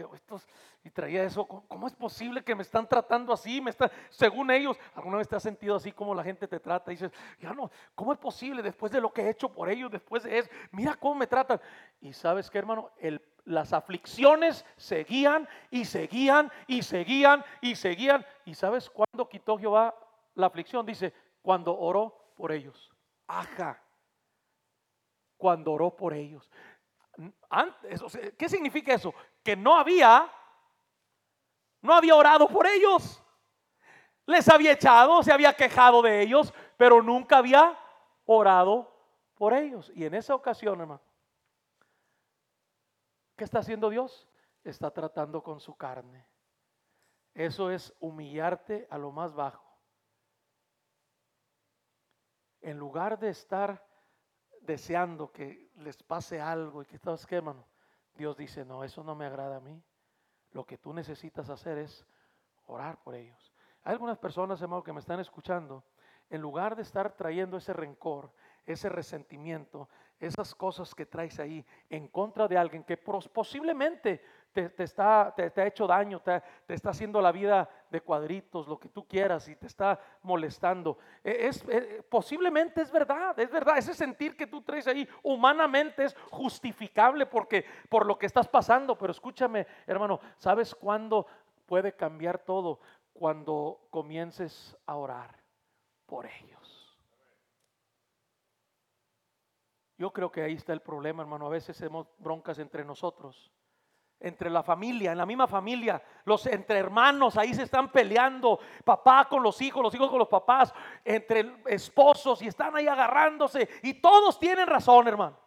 Y traía eso, ¿cómo es posible que me están tratando así? Me está, según ellos, ¿alguna vez te has sentido así como la gente te trata? Y dices, ya no, ¿cómo es posible después de lo que he hecho por ellos, después de eso? Mira cómo me tratan. Y sabes qué, hermano, El, las aflicciones seguían y seguían y seguían y seguían. ¿Y sabes cuándo quitó Jehová la aflicción? Dice, cuando oró por ellos. Ajá. Cuando oró por ellos. Antes, ¿Qué significa eso? Que no había, no había orado por ellos. Les había echado, se había quejado de ellos, pero nunca había orado por ellos. Y en esa ocasión, hermano, ¿qué está haciendo Dios? Está tratando con su carne. Eso es humillarte a lo más bajo. En lugar de estar deseando que les pase algo y que todo que hermano, Dios dice, no, eso no me agrada a mí. Lo que tú necesitas hacer es orar por ellos. Hay algunas personas, hermano, que me están escuchando, en lugar de estar trayendo ese rencor, ese resentimiento, esas cosas que traes ahí en contra de alguien que posiblemente te, está, te, ha hecho daño, te, está haciendo la vida de cuadritos, lo que tú quieras y te está molestando. E, es, e, posiblemente es verdad, es verdad. Ese sentir que tú traes ahí humanamente es justificable porque por lo que estás pasando. Pero escúchame, hermano, ¿sabes cuándo puede cambiar todo? Cuando comiences a orar por ellos. Yo creo que ahí está el problema, hermano. A veces hacemos broncas entre nosotros entre la familia, en la misma familia, los entre hermanos, ahí se están peleando, papá con los hijos, los hijos con los papás, entre esposos y están ahí agarrándose y todos tienen razón, hermano.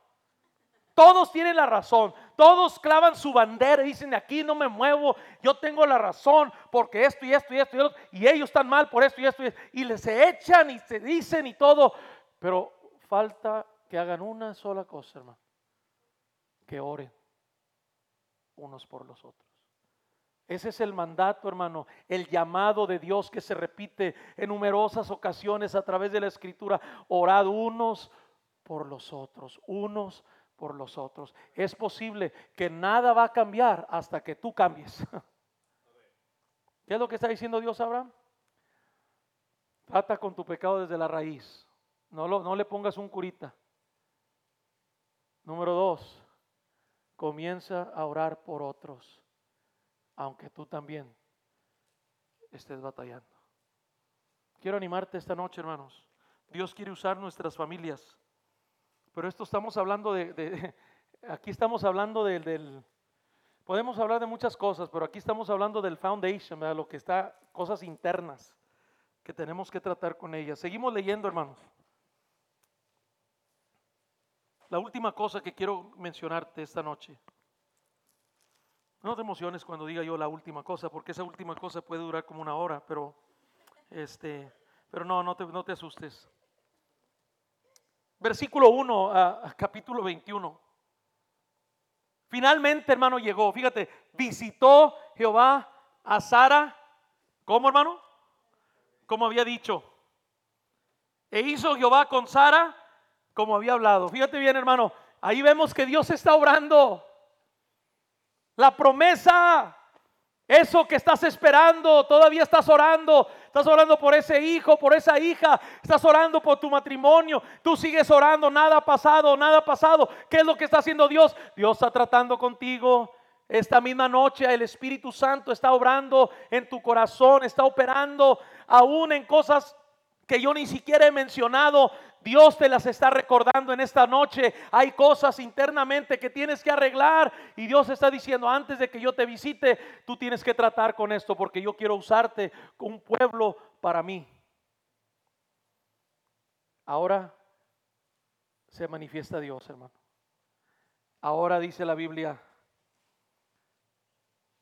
Todos tienen la razón, todos clavan su bandera y dicen, aquí no me muevo, yo tengo la razón porque esto y esto y esto y esto, y ellos están mal por esto y esto y esto, y les echan y se dicen y todo, pero falta que hagan una sola cosa, hermano, que oren unos por los otros. Ese es el mandato, hermano, el llamado de Dios que se repite en numerosas ocasiones a través de la escritura. Orad unos por los otros, unos por los otros. Es posible que nada va a cambiar hasta que tú cambies. ¿Qué es lo que está diciendo Dios Abraham? Trata con tu pecado desde la raíz. No, lo, no le pongas un curita. Número dos, comienza a orar por otros, aunque tú también estés batallando. Quiero animarte esta noche, hermanos. Dios quiere usar nuestras familias, pero esto estamos hablando de, aquí estamos hablando del, podemos hablar de muchas cosas, pero aquí estamos hablando del foundation, de lo que está, cosas internas que tenemos que tratar con ellas. Seguimos leyendo, hermanos. La última cosa que quiero mencionarte esta noche. No te emociones cuando diga yo la última cosa, porque esa última cosa puede durar como una hora, pero este, pero no, no te, no te asustes. Versículo 1 a, capítulo 21. Finalmente, hermano, llegó. Fíjate, visitó Jehová a Sara. ¿Cómo, hermano? Como había dicho. E hizo Jehová con Sara como había hablado. Fíjate bien, hermano, ahí vemos que Dios está obrando. La promesa, eso que estás esperando, todavía estás orando. Estás orando por ese hijo, por esa hija. Estás orando por tu matrimonio. Tú sigues orando, nada ha pasado, nada ha pasado. ¿Qué es lo que está haciendo Dios? Dios está tratando contigo. Esta misma noche el Espíritu Santo está obrando en tu corazón, está operando aún en cosas que yo ni siquiera he mencionado, Dios te las está recordando en esta noche. Hay cosas internamente que tienes que arreglar y Dios está diciendo, antes de que yo te visite, tú tienes que tratar con esto porque yo quiero usarte un pueblo para mí. Ahora se manifiesta Dios, hermano. Ahora dice la Biblia,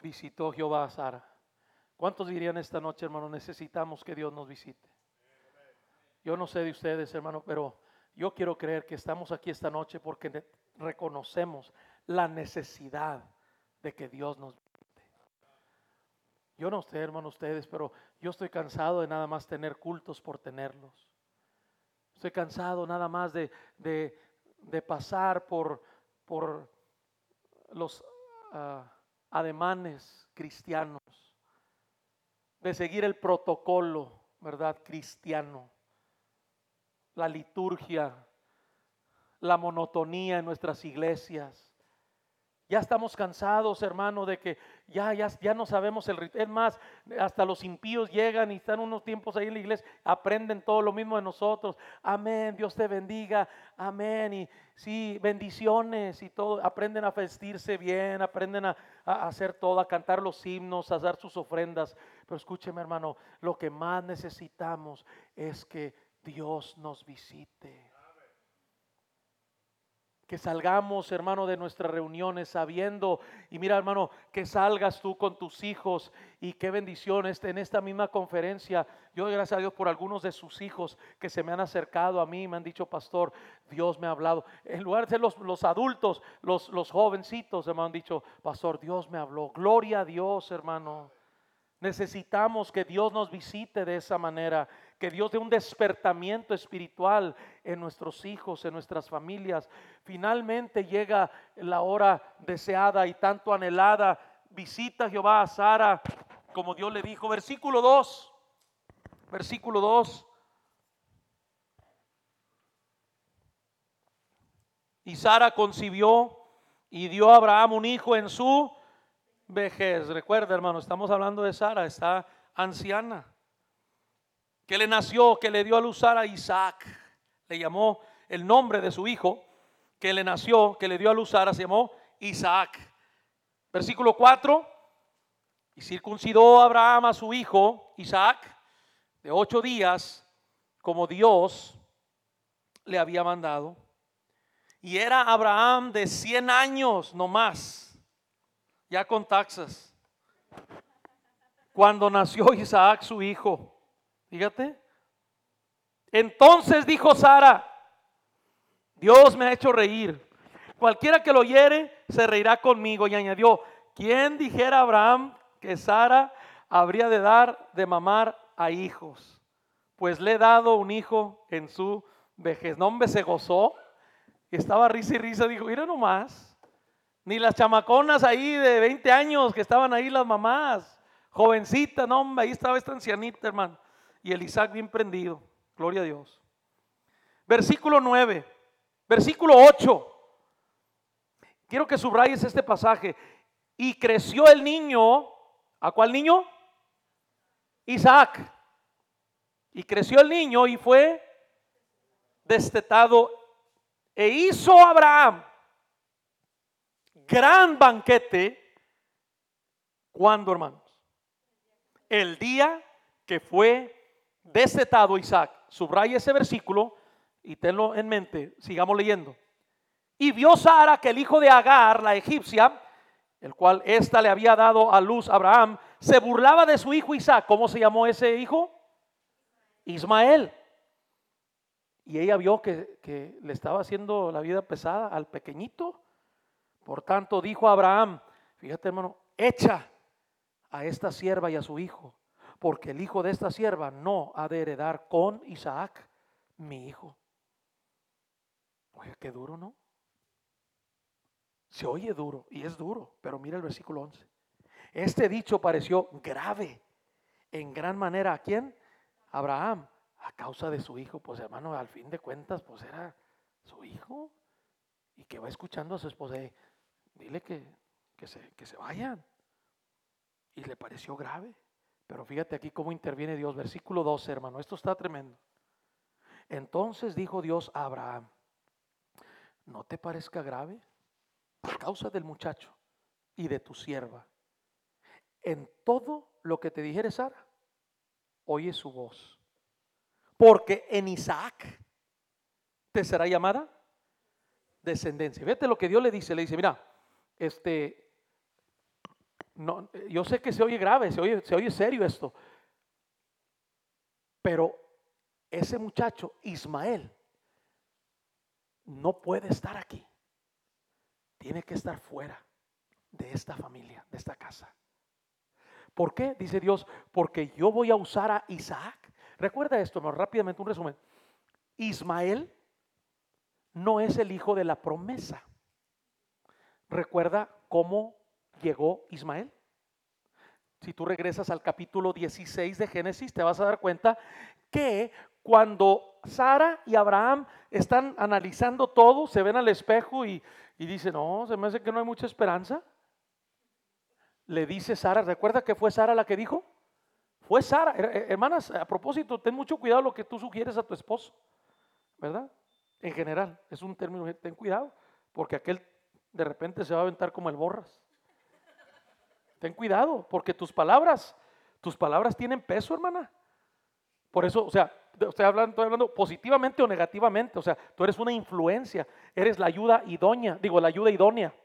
visitó Jehová a Sara. ¿Cuántos dirían esta noche, hermano, necesitamos que Dios nos visite? Yo no sé de ustedes, hermano, pero yo quiero creer que estamos aquí esta noche porque reconocemos la necesidad de que Dios nos visite. Yo no sé, hermano, ustedes, pero yo estoy cansado de nada más tener cultos por tenerlos. Estoy cansado nada más de, de, pasar por, por los ah, ademanes cristianos, de seguir el protocolo, ¿verdad? Cristiano, la liturgia, la monotonía en nuestras iglesias. Ya estamos cansados, hermano, de que ya, ya, ya no sabemos el ritmo. Es más, hasta los impíos llegan y están unos tiempos ahí en la iglesia, aprenden todo lo mismo de nosotros. Amén, Dios te bendiga, amén. Y sí, bendiciones y todo. Aprenden a vestirse bien, aprenden a, a hacer todo, a cantar los himnos, a dar sus ofrendas. Pero escúcheme, hermano, lo que más necesitamos es que Dios nos visite. Que salgamos, hermano, de nuestras reuniones sabiendo, y mira, hermano, que salgas tú con tus hijos y qué bendición este, en esta misma conferencia. Yo doy gracias a Dios por algunos de sus hijos que se me han acercado a mí, me han dicho, pastor, Dios me ha hablado. En lugar de ser los, los adultos, los, los jovencitos, me han dicho, pastor, Dios me habló. Gloria a Dios, hermano. Necesitamos que Dios nos visite de esa manera, que Dios dé un despertamiento espiritual en nuestros hijos, en nuestras familias. Finalmente llega la hora deseada y tanto anhelada. Visita Jehová a Sara, como Dios le dijo. Versículo 2. Versículo 2. Y Sara concibió y dio a Abraham un hijo en su vejez. Recuerda, hermano, estamos hablando de Sara, está anciana. Que le nació, que le dio a luz Sara Isaac. Le llamó el nombre de su hijo, que le nació, que le dio a luz Sara, se llamó Isaac. Versículo 4. Y circuncidó Abraham a su hijo Isaac de ocho días, como Dios le había mandado. Y era Abraham de cien años no más ya con taxas. Cuando nació Isaac, su hijo, fíjate. Entonces dijo Sara, Dios me ha hecho reír. Cualquiera que lo oyere se reirá conmigo. Y añadió, ¿quién dijera a Abraham que Sara habría de dar de mamar a hijos? Pues le he dado un hijo en su vejez. No, hombre, se gozó. Estaba risa y risa. Dijo, mira nomás. Ni las chamaconas ahí de 20 años que estaban ahí las mamás. Jovencita, no, ahí estaba esta ancianita, hermano. Y el Isaac bien prendido. Gloria a Dios. Versículo 9. Versículo 8. Quiero que subrayes este pasaje. Y creció el niño. ¿A cuál niño? Isaac. Y creció el niño y fue destetado. E hizo Abraham gran banquete. ¿Cuándo, hermanos? El día que fue desetado Isaac. Subraya ese versículo y tenlo en mente. Sigamos leyendo. Y vio Sara que el hijo de Agar, la egipcia, el cual ésta le había dado a luz a Abraham, se burlaba de su hijo Isaac. ¿Cómo se llamó ese hijo? Ismael. Y ella vio que, que le estaba haciendo la vida pesada al pequeñito por tanto, dijo Abraham, fíjate hermano, echa a esta sierva y a su hijo, porque el hijo de esta sierva no ha de heredar con Isaac, mi hijo. Oye, qué duro, ¿no? Se oye duro y es duro, pero mira el versículo 11. Este dicho pareció grave en gran manera a quién? Abraham, a causa de su hijo. Pues hermano, al fin de cuentas, pues era su hijo. Y que va escuchando a su esposa dile que, se, que se vayan. Y le pareció grave. Pero fíjate aquí cómo interviene Dios. Versículo 12, hermano. Esto está tremendo. Entonces dijo Dios a Abraham, ¿no te parezca grave? A causa del muchacho y de tu sierva. En todo lo que te dijere Sara, oye su voz. Porque en Isaac te será llamada descendencia. Fíjate lo que Dios le dice. Le dice, mira, este, no, yo sé que se oye grave, se oye, se oye serio esto, pero ese muchacho, Ismael, no puede estar aquí. Tiene que estar fuera. de esta familia, de esta casa. ¿Por qué? Dice Dios, porque yo voy a usar a Isaac. Recuerda esto, ¿no? rápidamente un resumen. Ismael no es el hijo de la promesa. Recuerda cómo llegó Ismael. Si tú regresas al capítulo 16 de Génesis, te vas a dar cuenta que cuando Sara y Abraham están analizando todo, se ven al espejo y, dicen, no, se me hace que no hay mucha esperanza. Le dice Sara, ¿recuerda que fue Sara la que dijo? Fue Sara. Hermanas, a propósito, ten mucho cuidado lo que tú sugieres a tu esposo, ¿verdad? En general, es un término, ten cuidado, porque aquel de repente se va a aventar como el borras. Ten cuidado, porque tus palabras, tus palabras tienen peso, hermana. Por eso, o sea, estoy hablando, hablando positivamente o negativamente. O sea, tú eres una influencia, eres la ayuda idónea, digo, la ayuda idónea.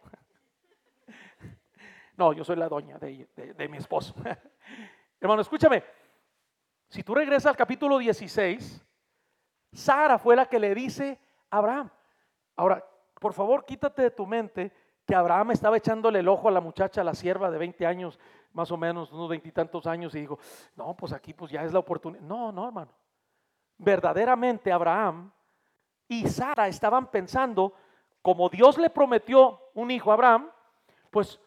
No, yo soy la doña de, de mi esposo. Hermano, escúchame. Si tú regresas al capítulo 16, Sara fue la que le dice a Abraham. Ahora, por favor, quítate de tu mente que Abraham estaba echándole el ojo a la muchacha, a la sierva de 20 años, más o menos, unos veintitantos años, y dijo, no, pues aquí pues ya es la oportunidad. No, no, hermano. Verdaderamente Abraham y Sara estaban pensando, como Dios le prometió un hijo a Abraham, pues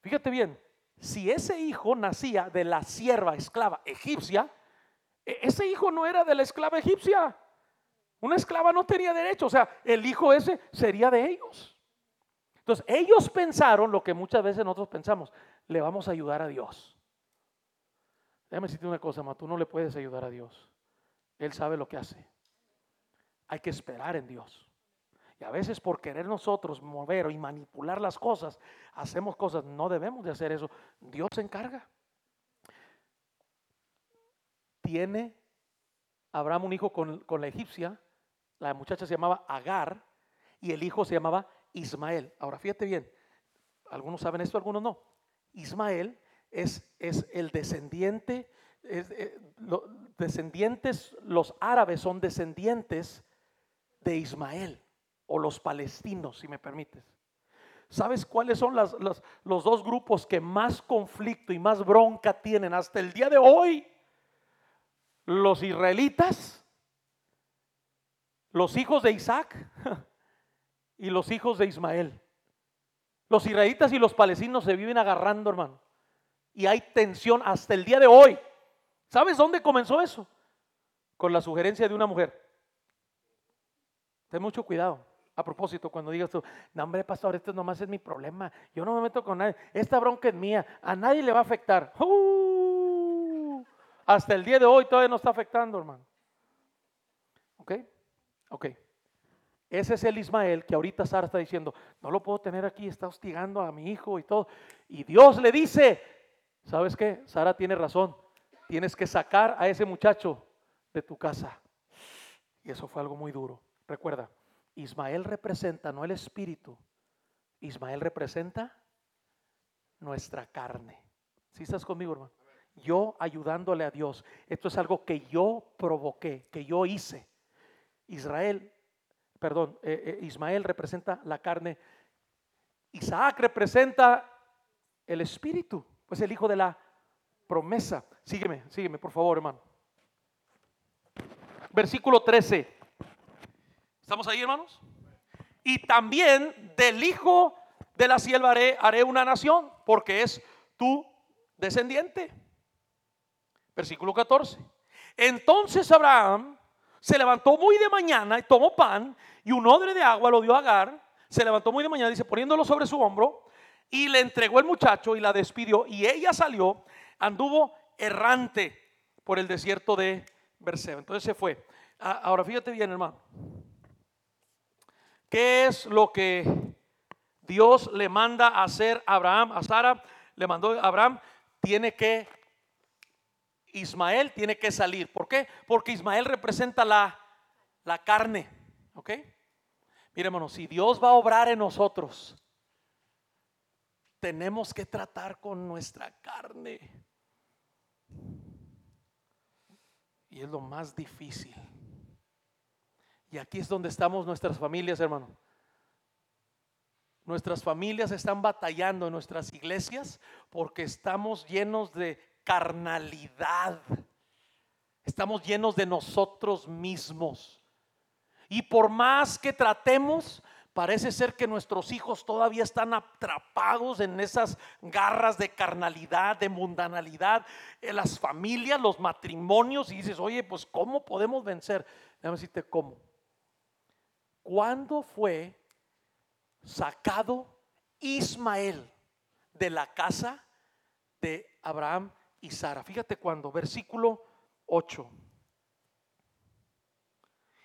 fíjate bien, si ese hijo nacía de la sierva esclava egipcia, e, ese hijo no era de la esclava egipcia. Una esclava no tenía derecho, o sea, el hijo ese sería de ellos. Entonces, ellos pensaron lo que muchas veces nosotros pensamos, le vamos a ayudar a Dios. Déjame decirte una cosa, ma, tú no le puedes ayudar a Dios. Él sabe lo que hace. Hay que esperar en Dios. Y a veces por querer nosotros mover y manipular las cosas, hacemos cosas. No debemos de hacer eso. Dios se encarga. Tiene Abraham un hijo con, con la egipcia. La muchacha se llamaba Agar y el hijo se llamaba Ismael. Ahora fíjate bien, algunos saben esto, algunos no. Ismael es, es el descendiente, eh, descendientes, los árabes son descendientes de Ismael o los palestinos, si me permites. ¿Sabes cuáles son los dos grupos que más conflicto y más bronca tienen hasta el día de hoy? Los israelitas, los hijos de Isaac y los hijos de Ismael. Los israelitas y los palestinos se viven agarrando, hermano. Y hay tensión hasta el día de hoy. ¿Sabes dónde comenzó eso? Con la sugerencia de una mujer. Ten mucho cuidado. A propósito, cuando digas tú, no hombre, pastor, este nomás es mi problema. Yo no me meto con nadie. Esta bronca es mía. A nadie le va a afectar. ¡Uh! hasta el día de hoy todavía no está afectando, hermano. ¿Ok? Ok. Ese es el Ismael que ahorita Sara está diciendo, no lo puedo tener aquí, está hostigando a mi hijo y todo. Y Dios le dice, ¿sabes qué? Sara tiene razón, tienes que sacar a ese muchacho de tu casa. Y eso fue algo muy duro. Recuerda, Ismael representa no el espíritu, Ismael representa nuestra carne. ¿Sí estás conmigo, hermano? Yo ayudándole a Dios. Esto es algo que yo provoqué, que yo hice. Israel perdón, eh, eh, Ismael representa la carne, Isaac representa el espíritu, pues el hijo de la promesa. Sígueme, sígueme, por favor, hermano. Versículo 13. ¿Estamos ahí, hermanos? Y también del hijo de la sierva haré, haré una nación, porque es tu descendiente. Versículo 14. Entonces Abraham se levantó muy de mañana y tomó pan y un odre de agua lo dio a Agar. Se levantó muy de mañana, dice, poniéndolo sobre su hombro y le entregó el muchacho y la despidió. Y ella salió, anduvo errante por el desierto de Berseba. Entonces se fue. Ahora fíjate bien, hermano. ¿Qué es lo que Dios le manda a hacer a Abraham? A Sara le mandó a Abraham, tiene que Ismael tiene que salir. ¿Por qué? Porque Ismael representa la, la carne. ¿Ok? Mire, hermano, si Dios va a obrar en nosotros, tenemos que tratar con nuestra carne. Y es lo más difícil. Y aquí es donde estamos nuestras familias, hermano. Nuestras familias están batallando en nuestras iglesias porque estamos llenos de carnalidad. Estamos llenos de nosotros mismos. Y por más que tratemos, parece ser que nuestros hijos todavía están atrapados en esas garras de carnalidad, de mundanalidad, en las familias, los matrimonios, y dices, oye, pues ¿cómo podemos vencer? Déjame decirte cómo. ¿Cuándo fue sacado Ismael de la casa de Abraham y Sara. Fíjate cuando, versículo 8.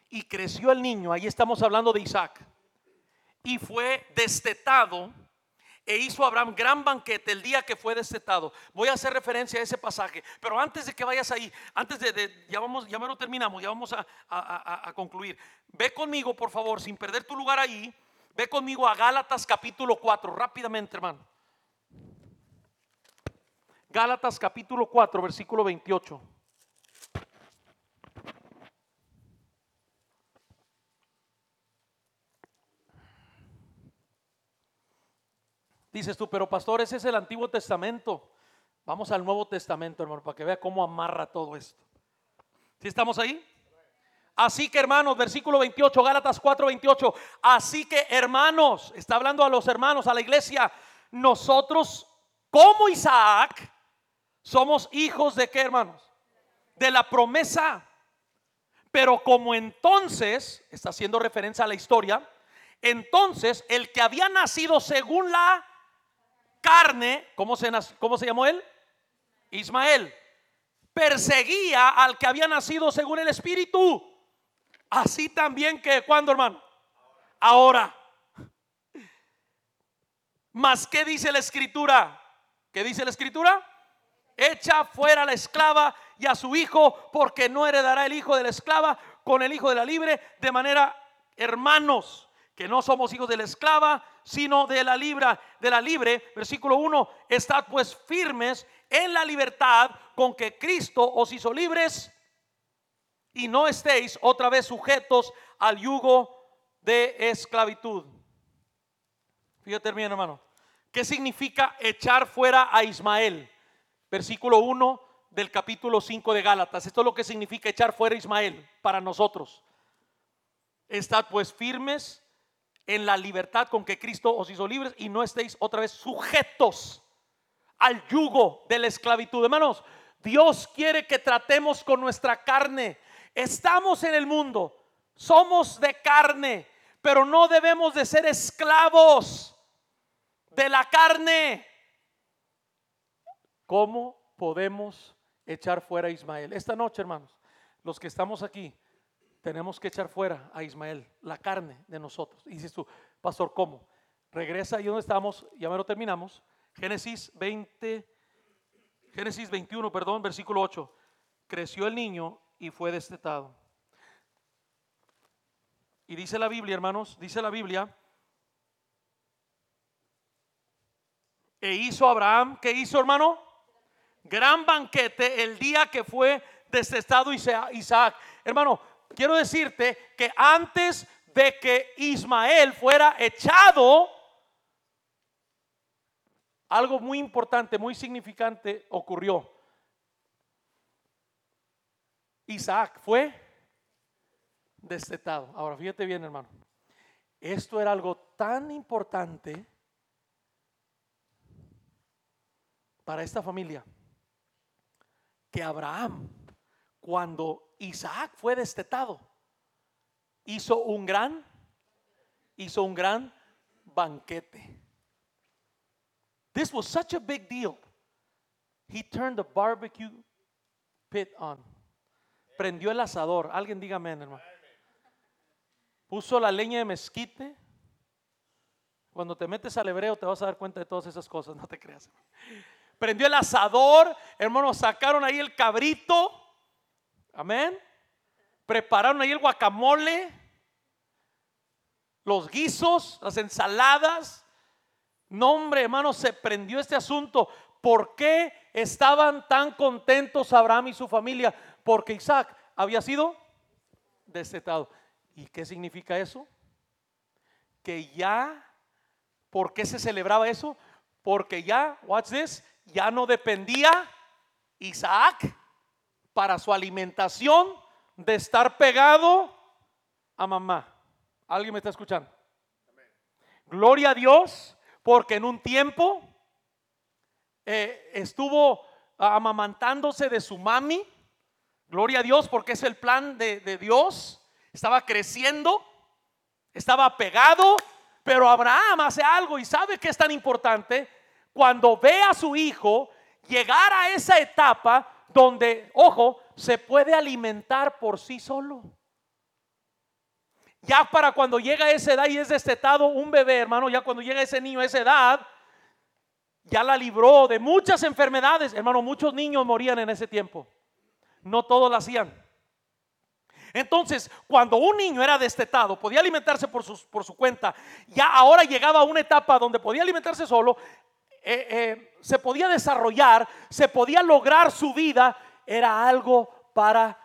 Y creció el niño, ahí estamos hablando de Isaac, y fue destetado. E hizo Abraham gran banquete el día que fue destetado. Voy a hacer referencia a ese pasaje. Pero antes de que vayas ahí, antes de, ya vamos, ya me lo terminamos, ya vamos a, a concluir. Ve conmigo, por favor, sin perder tu lugar ahí Ve conmigo a Gálatas capítulo 4, rápidamente, hermano. Gálatas capítulo 4, versículo 28. Dices tú, pero pastor, ese es el Antiguo Testamento. Vamos al Nuevo Testamento, hermano, para que vea cómo amarra todo esto. ¿Sí estamos ahí? Así que hermanos, versículo 28, Gálatas 4, 28. Así que hermanos, está hablando a los hermanos, a la iglesia, nosotros como Isaac somos hijos de qué hermanos? De la promesa. Pero como entonces, está haciendo referencia a la historia, entonces el que había nacido según la carne, ¿cómo se, cómo se llamó él? Ismael. Perseguía al que había nacido según el Espíritu. Así también que cuando, hermano? Ahora. Más ¿qué dice la escritura? ¿Qué dice la escritura? Echa fuera a la esclava y a su hijo, porque no heredará el hijo de la esclava con el hijo de la libre, de manera, hermanos, que no somos hijos de la esclava, sino de la libra, de la libre. Versículo 1, estad pues firmes en la libertad con que Cristo os hizo libres y no estéis otra vez sujetos al yugo de esclavitud. Fíjate bien, hermano. ¿Qué significa echar fuera a Ismael? Versículo 1 del capítulo 5 de Gálatas. Esto es lo que significa echar fuera a Ismael para nosotros. Estad pues firmes en la libertad con que Cristo os hizo libres y no estéis otra vez sujetos al yugo de la esclavitud. Hermanos, Dios quiere que tratemos con nuestra carne Estamos en el mundo, somos de carne, pero no debemos de ser esclavos de la carne. ¿Cómo podemos echar fuera a Ismael? Esta noche, hermanos, los que estamos aquí, tenemos que echar fuera a Ismael, la carne de nosotros. Y dices tú, pastor, ¿cómo? Regresa ahí donde estamos, ya me lo terminamos. Génesis 20, Génesis 21, perdón, versículo 8. Creció el niño y fue destetado. Y dice la Biblia, hermanos, dice la Biblia, e hizo Abraham, ¿qué hizo hermano? Gran banquete el día que fue destetado Isaac. Hermano, quiero decirte que antes de que Ismael fuera echado, algo muy importante, muy significante ocurrió. Isaac fue destetado. Ahora, fíjate bien, hermano. Esto era algo tan importante para esta familia que Abraham, cuando Isaac fue destetado, hizo un gran, hizo un gran banquete. This was such a big deal. He turned the barbecue pit on prendió el asador. Alguien dígame, hermano. Puso la leña de mezquite. Cuando te metes al hebreo te vas a dar cuenta de todas esas cosas, no te creas. Prendió el asador, hermano, sacaron ahí el cabrito. Amén. Prepararon ahí el guacamole, los guisos, las ensaladas. No, hombre, hermano, se prendió este asunto. ¿Por qué estaban tan contentos Abraham y su familia? porque Isaac había sido destetado. ¿Y qué significa eso? Que ya ¿Por qué se celebraba eso? Porque ya, watch this, ya no dependía Isaac para su alimentación de estar pegado a mamá. ¿Alguien me está escuchando? Gloria a Dios, porque en un tiempo eh, estuvo amamantándose de su mami. Gloria a Dios, porque es el plan de, de Dios. Estaba creciendo, estaba pegado, pero Abraham hace algo y sabe que es tan importante cuando ve a su hijo llegar a esa etapa donde, ojo, se puede alimentar por sí solo. Ya para cuando llega a esa edad y es destetado un bebé, hermano, ya cuando llega ese niño a esa edad, ya la libró de muchas enfermedades. Hermano, muchos niños morían en ese tiempo. No todos lo hacían. Entonces, cuando un niño era destetado, podía alimentarse por su, por su cuenta, ya ahora llegaba a una etapa donde podía alimentarse solo, eh, eh, se podía desarrollar, se podía lograr su vida, era algo para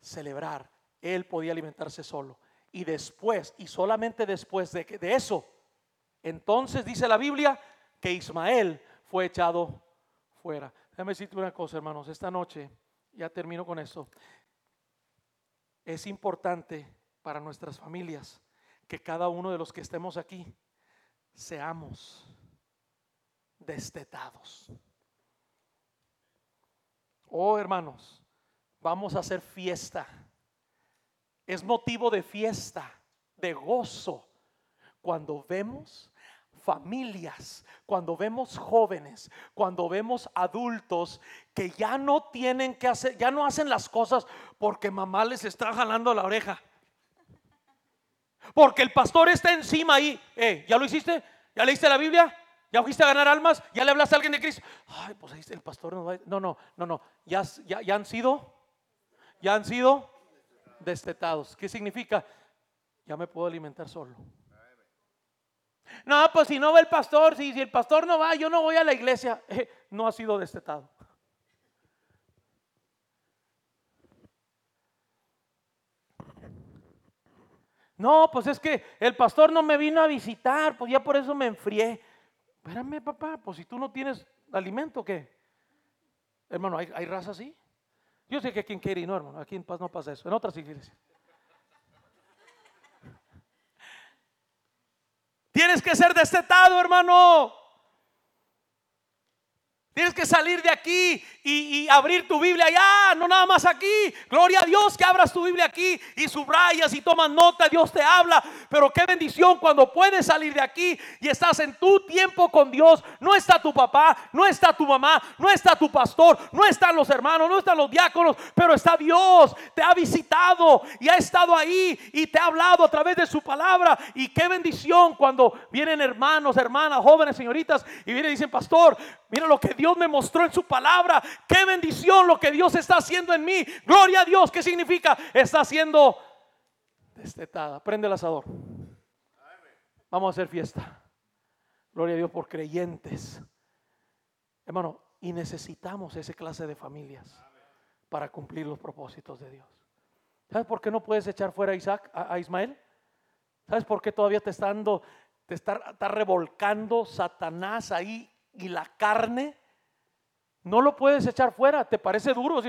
celebrar. Él podía alimentarse solo. Y después, y solamente después de, de eso, entonces dice la Biblia que Ismael fue echado fuera. Déjame decirte una cosa, hermanos, esta noche, ya termino con esto, es importante para nuestras familias que cada uno de los que estemos aquí seamos destetados. Oh, hermanos, vamos a hacer fiesta. Es motivo de fiesta, de gozo, cuando vemos familias, cuando vemos jóvenes, cuando vemos adultos que ya no tienen que hacer, ya no hacen las cosas porque mamá les está jalando la oreja. Porque el pastor está encima ahí. Eh, ¿Ya lo hiciste? ¿Ya leíste la Biblia? ¿Ya fuiste a ganar almas? ¿Ya le hablaste a alguien de Cristo? Ay, pues ahí el pastor no va. No, no, no, no. Ya, ya, ya han sido, ya han sido destetados. ¿Qué significa? Ya me puedo alimentar solo. No, pues si no va el pastor, si, si el pastor no va, yo no voy a la iglesia. Eh, no ha sido destetado. No, pues es que el pastor no me vino a visitar, pues ya por eso me enfrié. Espérame, papá, pues si tú no tienes alimento, ¿qué? Hermano, ¿hay, hay raza así? Yo sé que aquí en Kerry no, hermano, aquí en Paz no pasa eso, en otras iglesias. Tienes que ser destetado, hermano. Tienes que salir de aquí y, abrir tu Biblia allá, no nada más aquí. Gloria a Dios que abras tu Biblia aquí y subrayas y tomas nota, Dios te habla. Pero qué bendición cuando puedes salir de aquí y estás en tu tiempo con Dios. No está tu papá, no está tu mamá, no está tu pastor, no están los hermanos, no están los diáconos, pero está Dios. Te ha visitado y ha estado ahí y te ha hablado a través de su palabra. Y qué bendición cuando vienen hermanos, hermanas, jóvenes, señoritas y vienen y dicen, pastor, mira lo que Dios Dios me mostró en su palabra. Qué bendición lo que Dios está haciendo en mí. Gloria a Dios. ¿Qué significa? Está haciendo destetada. Prende el asador. Vamos a hacer fiesta. Gloria a Dios por creyentes. Hermano, y necesitamos esa clase de familias para cumplir los propósitos de Dios. ¿Sabes por qué no puedes echar fuera a Isaac, a, Ismael? ¿Sabes por qué todavía te está dando, te está, está revolcando Satanás ahí y la carne? No lo puedes echar fuera, ¿te parece duro?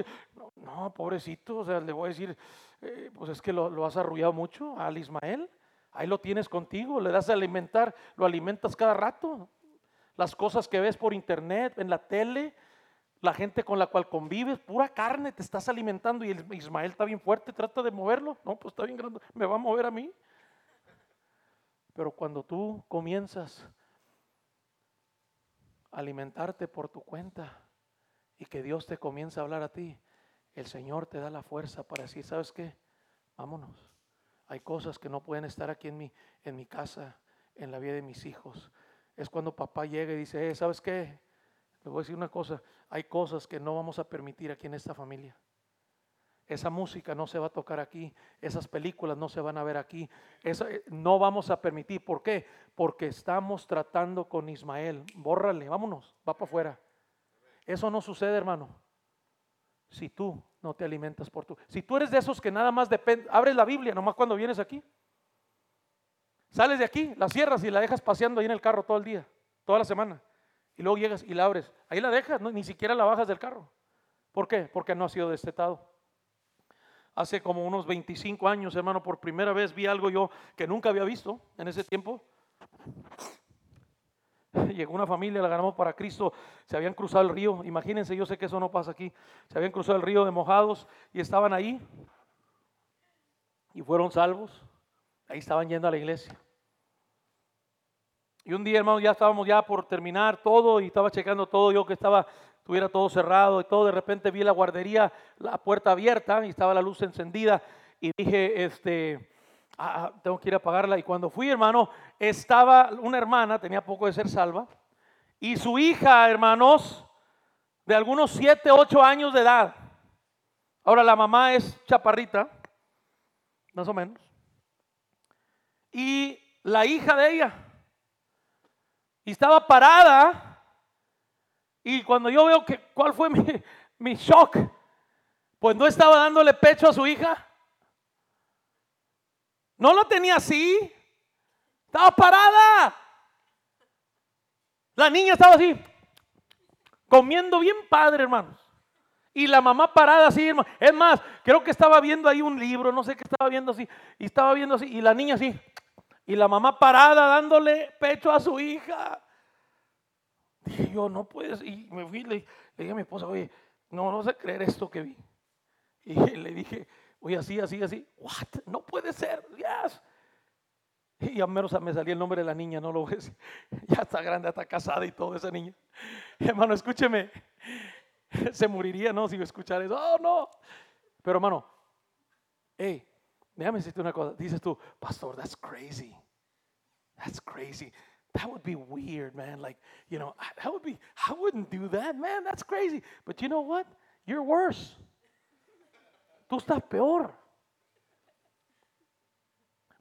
No, pobrecito, o sea, le voy a decir, eh, pues es que lo, has arrullado mucho al Ismael. Ahí lo tienes contigo, le das a alimentar, lo alimentas cada rato. Las cosas que ves por internet, en la tele, la gente con la cual convives, pura carne, te estás alimentando y el Ismael está bien fuerte, trata de moverlo. No, pues está bien grande, me va a mover a mí. Pero cuando tú comienzas a alimentarte por tu cuenta, y que Dios te comienza a hablar a ti, el Señor te da la fuerza para decir, ¿sabes qué? Vámonos. Hay cosas que no pueden estar aquí en mi, en mi casa, en la vida de mis hijos. Es cuando papá llega y dice, eh, ¿sabes qué? Le voy a decir una cosa, hay cosas que no vamos a permitir aquí en esta familia. Esa música no se va a tocar aquí, esas películas no se van a ver aquí, eh, no vamos a permitir. ¿Por qué? Porque estamos tratando con Ismael. Bórrale, vámonos, va para afuera. Eso no sucede, hermano. Si tú no te alimentas por tú. Si tú eres de esos que nada más depende, abres la Biblia nomás cuando vienes aquí. Sales de aquí, la cierras y la dejas paseando ahí en el carro todo el día, toda la semana. Y luego llegas y la abres. Ahí la dejas, ni siquiera la bajas del carro. ¿Por qué? Porque no ha sido destetado. Hace como unos 25 años, hermano, por primera vez vi algo yo que nunca había visto en ese tiempo. Llegó una familia, la ganamos para Cristo, se habían cruzado el río. Imagínense, yo sé que eso no pasa aquí. Se habían cruzado el río de mojados y estaban ahí y fueron salvos. Ahí estaban yendo a la iglesia. Y un día, hermano, ya estábamos ya por terminar todo y estaba checando todo, yo que estaba, tuviera todo cerrado y todo, de repente vi la guardería, la puerta abierta y estaba la luz encendida y dije, este, ah, ah, tengo que ir a apagarla. Y cuando fui, hermano, estaba una hermana, tenía poco de ser salva, y su hija, hermanos, de algunos 7, 8 años de edad. Ahora la mamá es chaparrita, más o menos. Y la hija de ella. Estaba parada. Y cuando yo veo que, ¿cuál fue mi shock? Pues no estaba dándole pecho a su hija. No lo tenía así. Estaba parada. La niña estaba así, comiendo bien padre, hermanos. Y la mamá parada así, hermano. Es más, creo que estaba viendo ahí un libro, no sé qué estaba viendo así. Y estaba viendo así, y la niña así. Y la mamá parada dándole pecho a su hija. Dije yo, no puedes. Y me fui, le, dije a mi esposa, oye, no, no sé creer esto que vi. Y le dije, oye, así, así, así. What? No puede ser. Yes. Y a menos me salía el nombre de la niña, no lo decir. Ya está grande, está casada y todo esa niña. Hermano, escúcheme. Se moriría, ¿no? Si escuchar eso. Oh, no. Pero hermano, hey, déjame decirte una cosa. Dices tú, pastor, that's crazy. That's crazy. That would be weird, man. Like, you know, that would be, I wouldn't do that, man. That's crazy. But you know what? You're worse. Tú estás peor.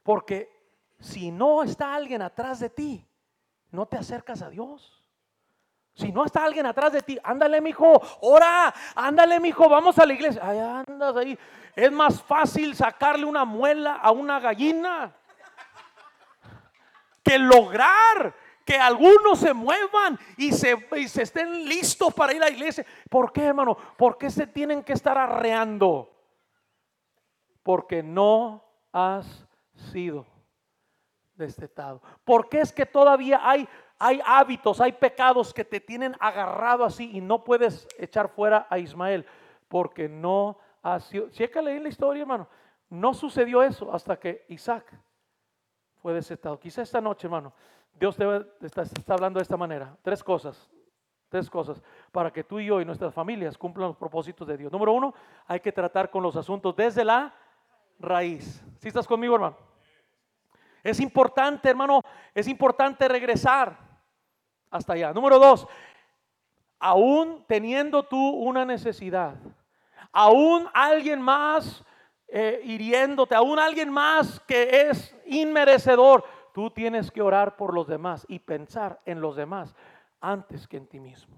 Porque si no está alguien atrás de ti, no te acercas a Dios. Si no está alguien atrás de ti, ándale, mijo, ora, ándale, mijo, vamos a la iglesia. Ay, andas ahí. Es más fácil sacarle una muela a una gallina que lograr que algunos se muevan y se, se estén listos para ir a la iglesia. ¿Por qué, hermano? ¿Por qué se tienen que estar arreando? Porque no has sido destetado. ¿Por qué es que todavía hay hay hábitos, hay pecados que te tienen agarrado así y no puedes echar fuera a Ismael porque no ha sido. Chécale en la historia, hermano. No sucedió eso hasta que Isaac fue desetado. Quizá esta noche, hermano, Dios te está, está hablando de esta manera. Tres cosas, tres cosas para que tú y yo y nuestras familias cumplan los propósitos de Dios. Número uno, hay que tratar con los asuntos desde la raíz. ¿Sí estás conmigo, hermano? Es importante, hermano, es importante regresar hasta allá. Número dos, aún teniendo tú una necesidad, aún alguien más eh, hiriéndote, aún alguien más que es inmerecedor, tú tienes que orar por los demás y pensar en los demás antes que en ti mismo.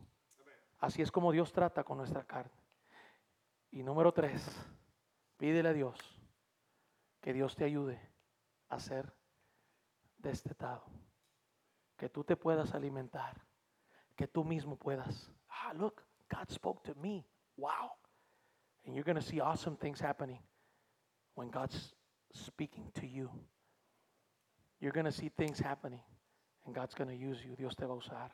Así es como Dios trata con nuestra carne. Y número tres, pídele a Dios que Dios te ayude a ser destetado que tú te puedas alimentar, que tú mismo puedas. Ah, look, God spoke to me. Wow. And you're going to see awesome things happening when God's speaking to you. You're going to see things happening and God's going to use you. Dios te va a usar.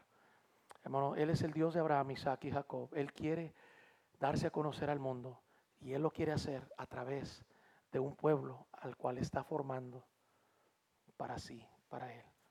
Hermano, Él es el Dios de Abraham, Isaac y Jacob. Él quiere darse a conocer al mundo y Él lo quiere hacer a través de un pueblo al cual está formando para sí, para Él.